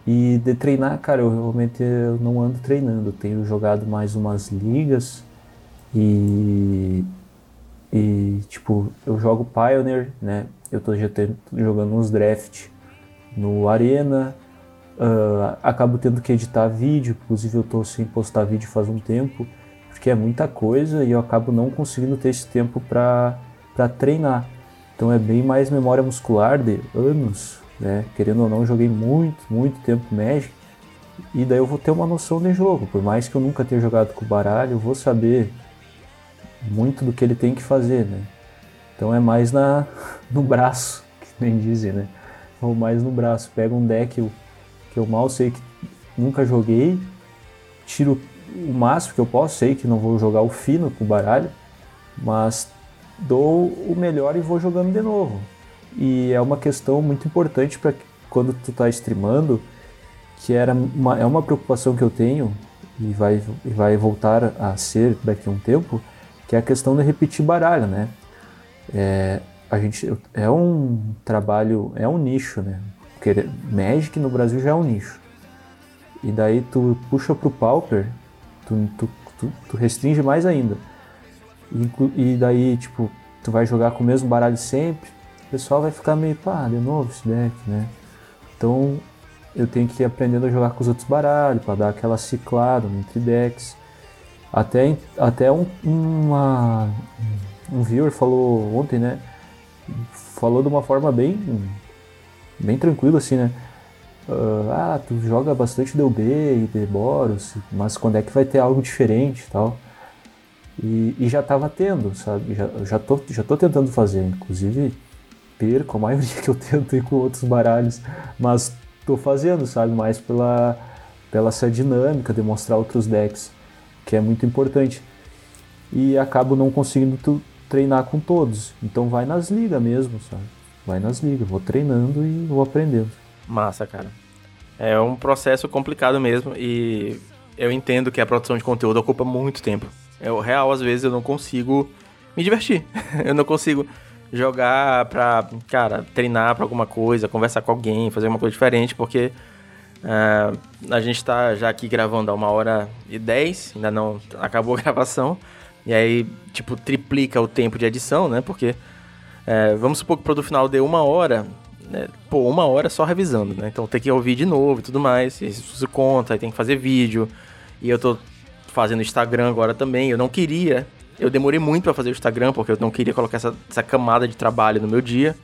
E de treinar, cara, eu realmente não ando treinando. Tenho jogado mais umas ligas e. E, tipo, eu jogo Pioneer, né? Eu tô já jogando uns draft no Arena. Uh, acabo tendo que editar vídeo, inclusive eu tô sem postar vídeo faz um tempo, porque é muita coisa e eu acabo não conseguindo ter esse tempo para para treinar. Então é bem mais memória muscular de anos, né? Querendo ou não, joguei muito, muito tempo Magic. E daí eu vou ter uma noção de jogo. Por mais que eu nunca tenha jogado com o baralho, eu vou saber muito do que ele tem que fazer, né? Então é mais na, no braço, que nem dizem, né? Ou mais no braço. Pego um deck que eu, mal sei que nunca joguei, tiro o máximo que eu posso, sei que não vou jogar o fino com o baralho, mas dou o melhor e vou jogando de novo. E é uma questão muito importante para quando tu está streamando, que era uma, é uma preocupação que eu tenho e vai, e vai voltar a ser daqui a um tempo, que é a questão de repetir baralho, né? É, a gente é um trabalho, é um nicho, né? Porque Magic no Brasil já é um nicho. E daí tu puxa pro Pauper, tu, tu, tu, tu restringe mais ainda. E, e daí, tipo, tu vai jogar com o mesmo baralho sempre, o pessoal vai ficar meio, pá, de novo esse deck, né? Então eu tenho que ir aprendendo a jogar com os outros baralhos, para dar aquela ciclada entre decks. Até, até um, uma, um viewer falou ontem, né? Falou de uma forma bem, bem tranquila, assim, né? Uh, ah, tu joga bastante DB e de Boros, mas quando é que vai ter algo diferente e tal? E, e já estava tendo, sabe? Já, já, tô, já tô tentando fazer, inclusive perco a maioria que eu tento ir com outros baralhos, mas tô fazendo, sabe? Mais pela, pela essa dinâmica, demonstrar outros decks, que é muito importante. E acabo não conseguindo tu, treinar com todos, então vai nas ligas mesmo, sabe? Vai nas ligas, vou treinando e vou aprendendo. Massa, cara. É um processo complicado mesmo e eu entendo que a produção de conteúdo ocupa muito tempo. É o real, às vezes eu não consigo me divertir. eu não consigo jogar pra, cara, treinar pra alguma coisa, conversar com alguém, fazer uma coisa diferente, porque uh, a gente tá já aqui gravando há uma hora e dez, ainda não acabou a gravação, e aí, tipo, triplica o tempo de edição, né? Porque, uh, vamos supor que o produto final deu uma hora, né? pô, uma hora só revisando, né? Então tem que ouvir de novo e tudo mais, isso conta, aí tem que fazer vídeo, e eu tô fazendo Instagram agora também. Eu não queria. Eu demorei muito para fazer o Instagram, porque eu não queria colocar essa, essa camada de trabalho no meu dia.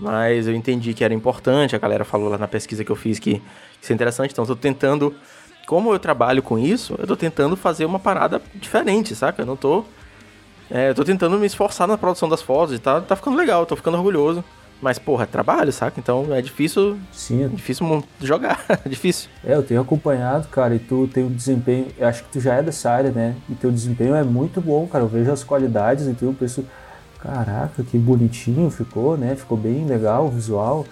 Mas eu entendi que era importante, a galera falou lá na pesquisa que eu fiz que, que isso é interessante. Então eu tô tentando. Como eu trabalho com isso, eu tô tentando fazer uma parada diferente, saca? Eu não tô. É, eu tô tentando me esforçar na produção das fotos e tá, tá ficando legal, tô ficando orgulhoso. Mas, porra, é trabalho, saca? Então é difícil. Sim. Difícil jogar. é difícil. É, eu tenho acompanhado, cara, e tu tem um desempenho. Eu acho que tu já é dessa área, né? E teu desempenho é muito bom, cara. Eu vejo as qualidades e tu penso, caraca, que bonitinho ficou, né? Ficou bem legal o visual.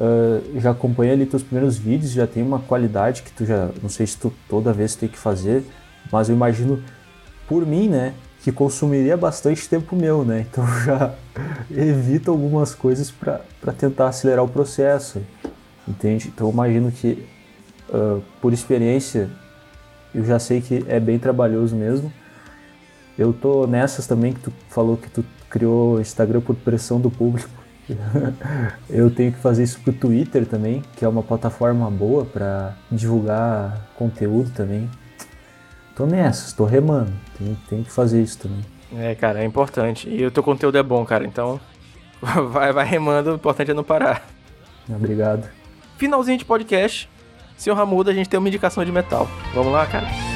Uh, já acompanhei ali teus primeiros vídeos, já tem uma qualidade que tu já. Não sei se tu toda vez tem que fazer, mas eu imagino por mim, né? que consumiria bastante tempo meu, né? Então já evito algumas coisas para tentar acelerar o processo, entende? Então eu imagino que uh, por experiência, eu já sei que é bem trabalhoso mesmo. Eu tô nessas também que tu falou que tu criou Instagram por pressão do público. eu tenho que fazer isso pro Twitter também, que é uma plataforma boa para divulgar conteúdo também. Tô nessas, tô remando. Tem, tem que fazer isso também. É, cara, é importante. E o teu conteúdo é bom, cara. Então, vai, vai remando. O importante é não parar. Obrigado. Finalzinho de podcast. Senhor Ramuda, a gente tem uma indicação de metal. Vamos lá, cara?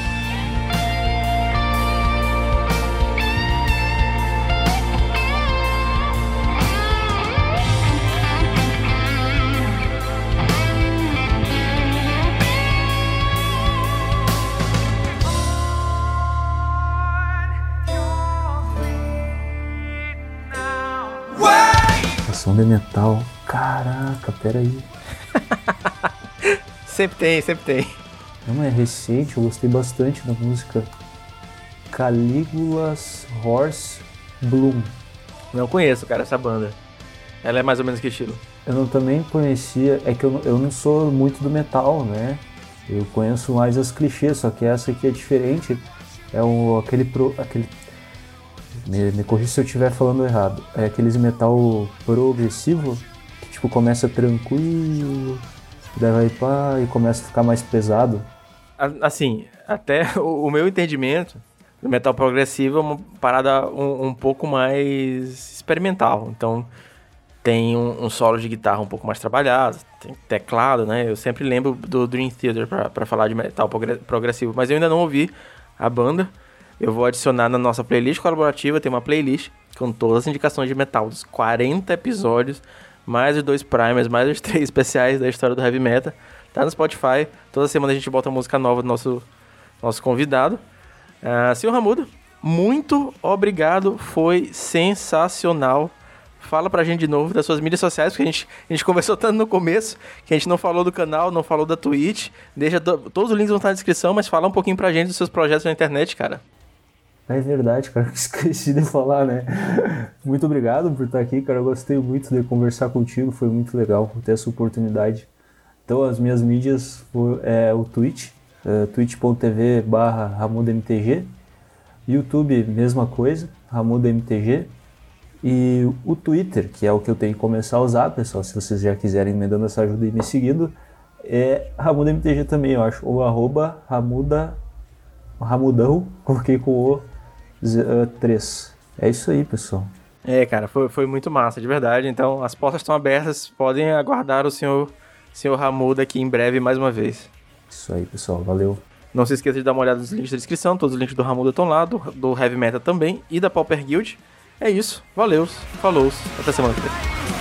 De metal. Caraca, peraí. sempre tem, sempre tem. Não, é recente, eu gostei bastante da música. Caligula's Horse Bloom. Não conheço, cara, essa banda. Ela é mais ou menos que estilo? Eu não, também conhecia, é que eu, eu não sou muito do metal, né? Eu conheço mais as clichês, só que essa aqui é diferente. É o, aquele, pro, aquele me, me corrija se eu estiver falando errado. É aqueles metal progressivo que tipo começa tranquilo, daí vai pá e começa a ficar mais pesado. Assim, até o, o meu entendimento do metal progressivo é uma parada um, um pouco mais experimental. Então tem um, um, solo de guitarra um pouco mais trabalhado, tem teclado, né? Eu sempre lembro do Dream Theater para falar de metal progressivo, mas eu ainda não ouvi a banda. Eu vou adicionar na nossa playlist colaborativa, tem uma playlist com todas as indicações de metal dos 40 episódios, mais os dois primers, mais os três especiais da história do heavy metal. Tá no Spotify. Toda semana a gente bota música nova do nosso, nosso convidado. Uh, senhor Ramuda, muito obrigado. Foi sensacional. Fala pra gente de novo das suas mídias sociais, porque a gente, a gente conversou tanto no começo que a gente não falou do canal, não falou da Twitch. Deixa todos os links vão estar na descrição, mas fala um pouquinho pra gente dos seus projetos na internet, cara. É verdade, cara, esqueci de falar, né? Muito obrigado por estar aqui, cara. Eu gostei muito de conversar contigo, foi muito legal ter essa oportunidade. Então, as minhas mídias é o Twitch, é, twitch.tv barra YouTube, mesma coisa, RamudaMTG, e o Twitter, que é o que eu tenho que começar a usar, pessoal, se vocês já quiserem me dando essa ajuda e me seguindo, é RamudaMTG também, eu acho, ou arroba Ramuda, Ramudão, coloquei com o 3. É isso aí, pessoal. É, cara, foi, foi muito massa, de verdade. Então, as portas estão abertas, podem aguardar o senhor, senhor Ramuda aqui em breve mais uma vez. Isso aí, pessoal, valeu. Não se esqueça de dar uma olhada nos links da descrição, todos os links do Ramuda estão lá, do, do Heavy Metal também e da Pauper Guild. É isso, valeu, falou, até semana que vem.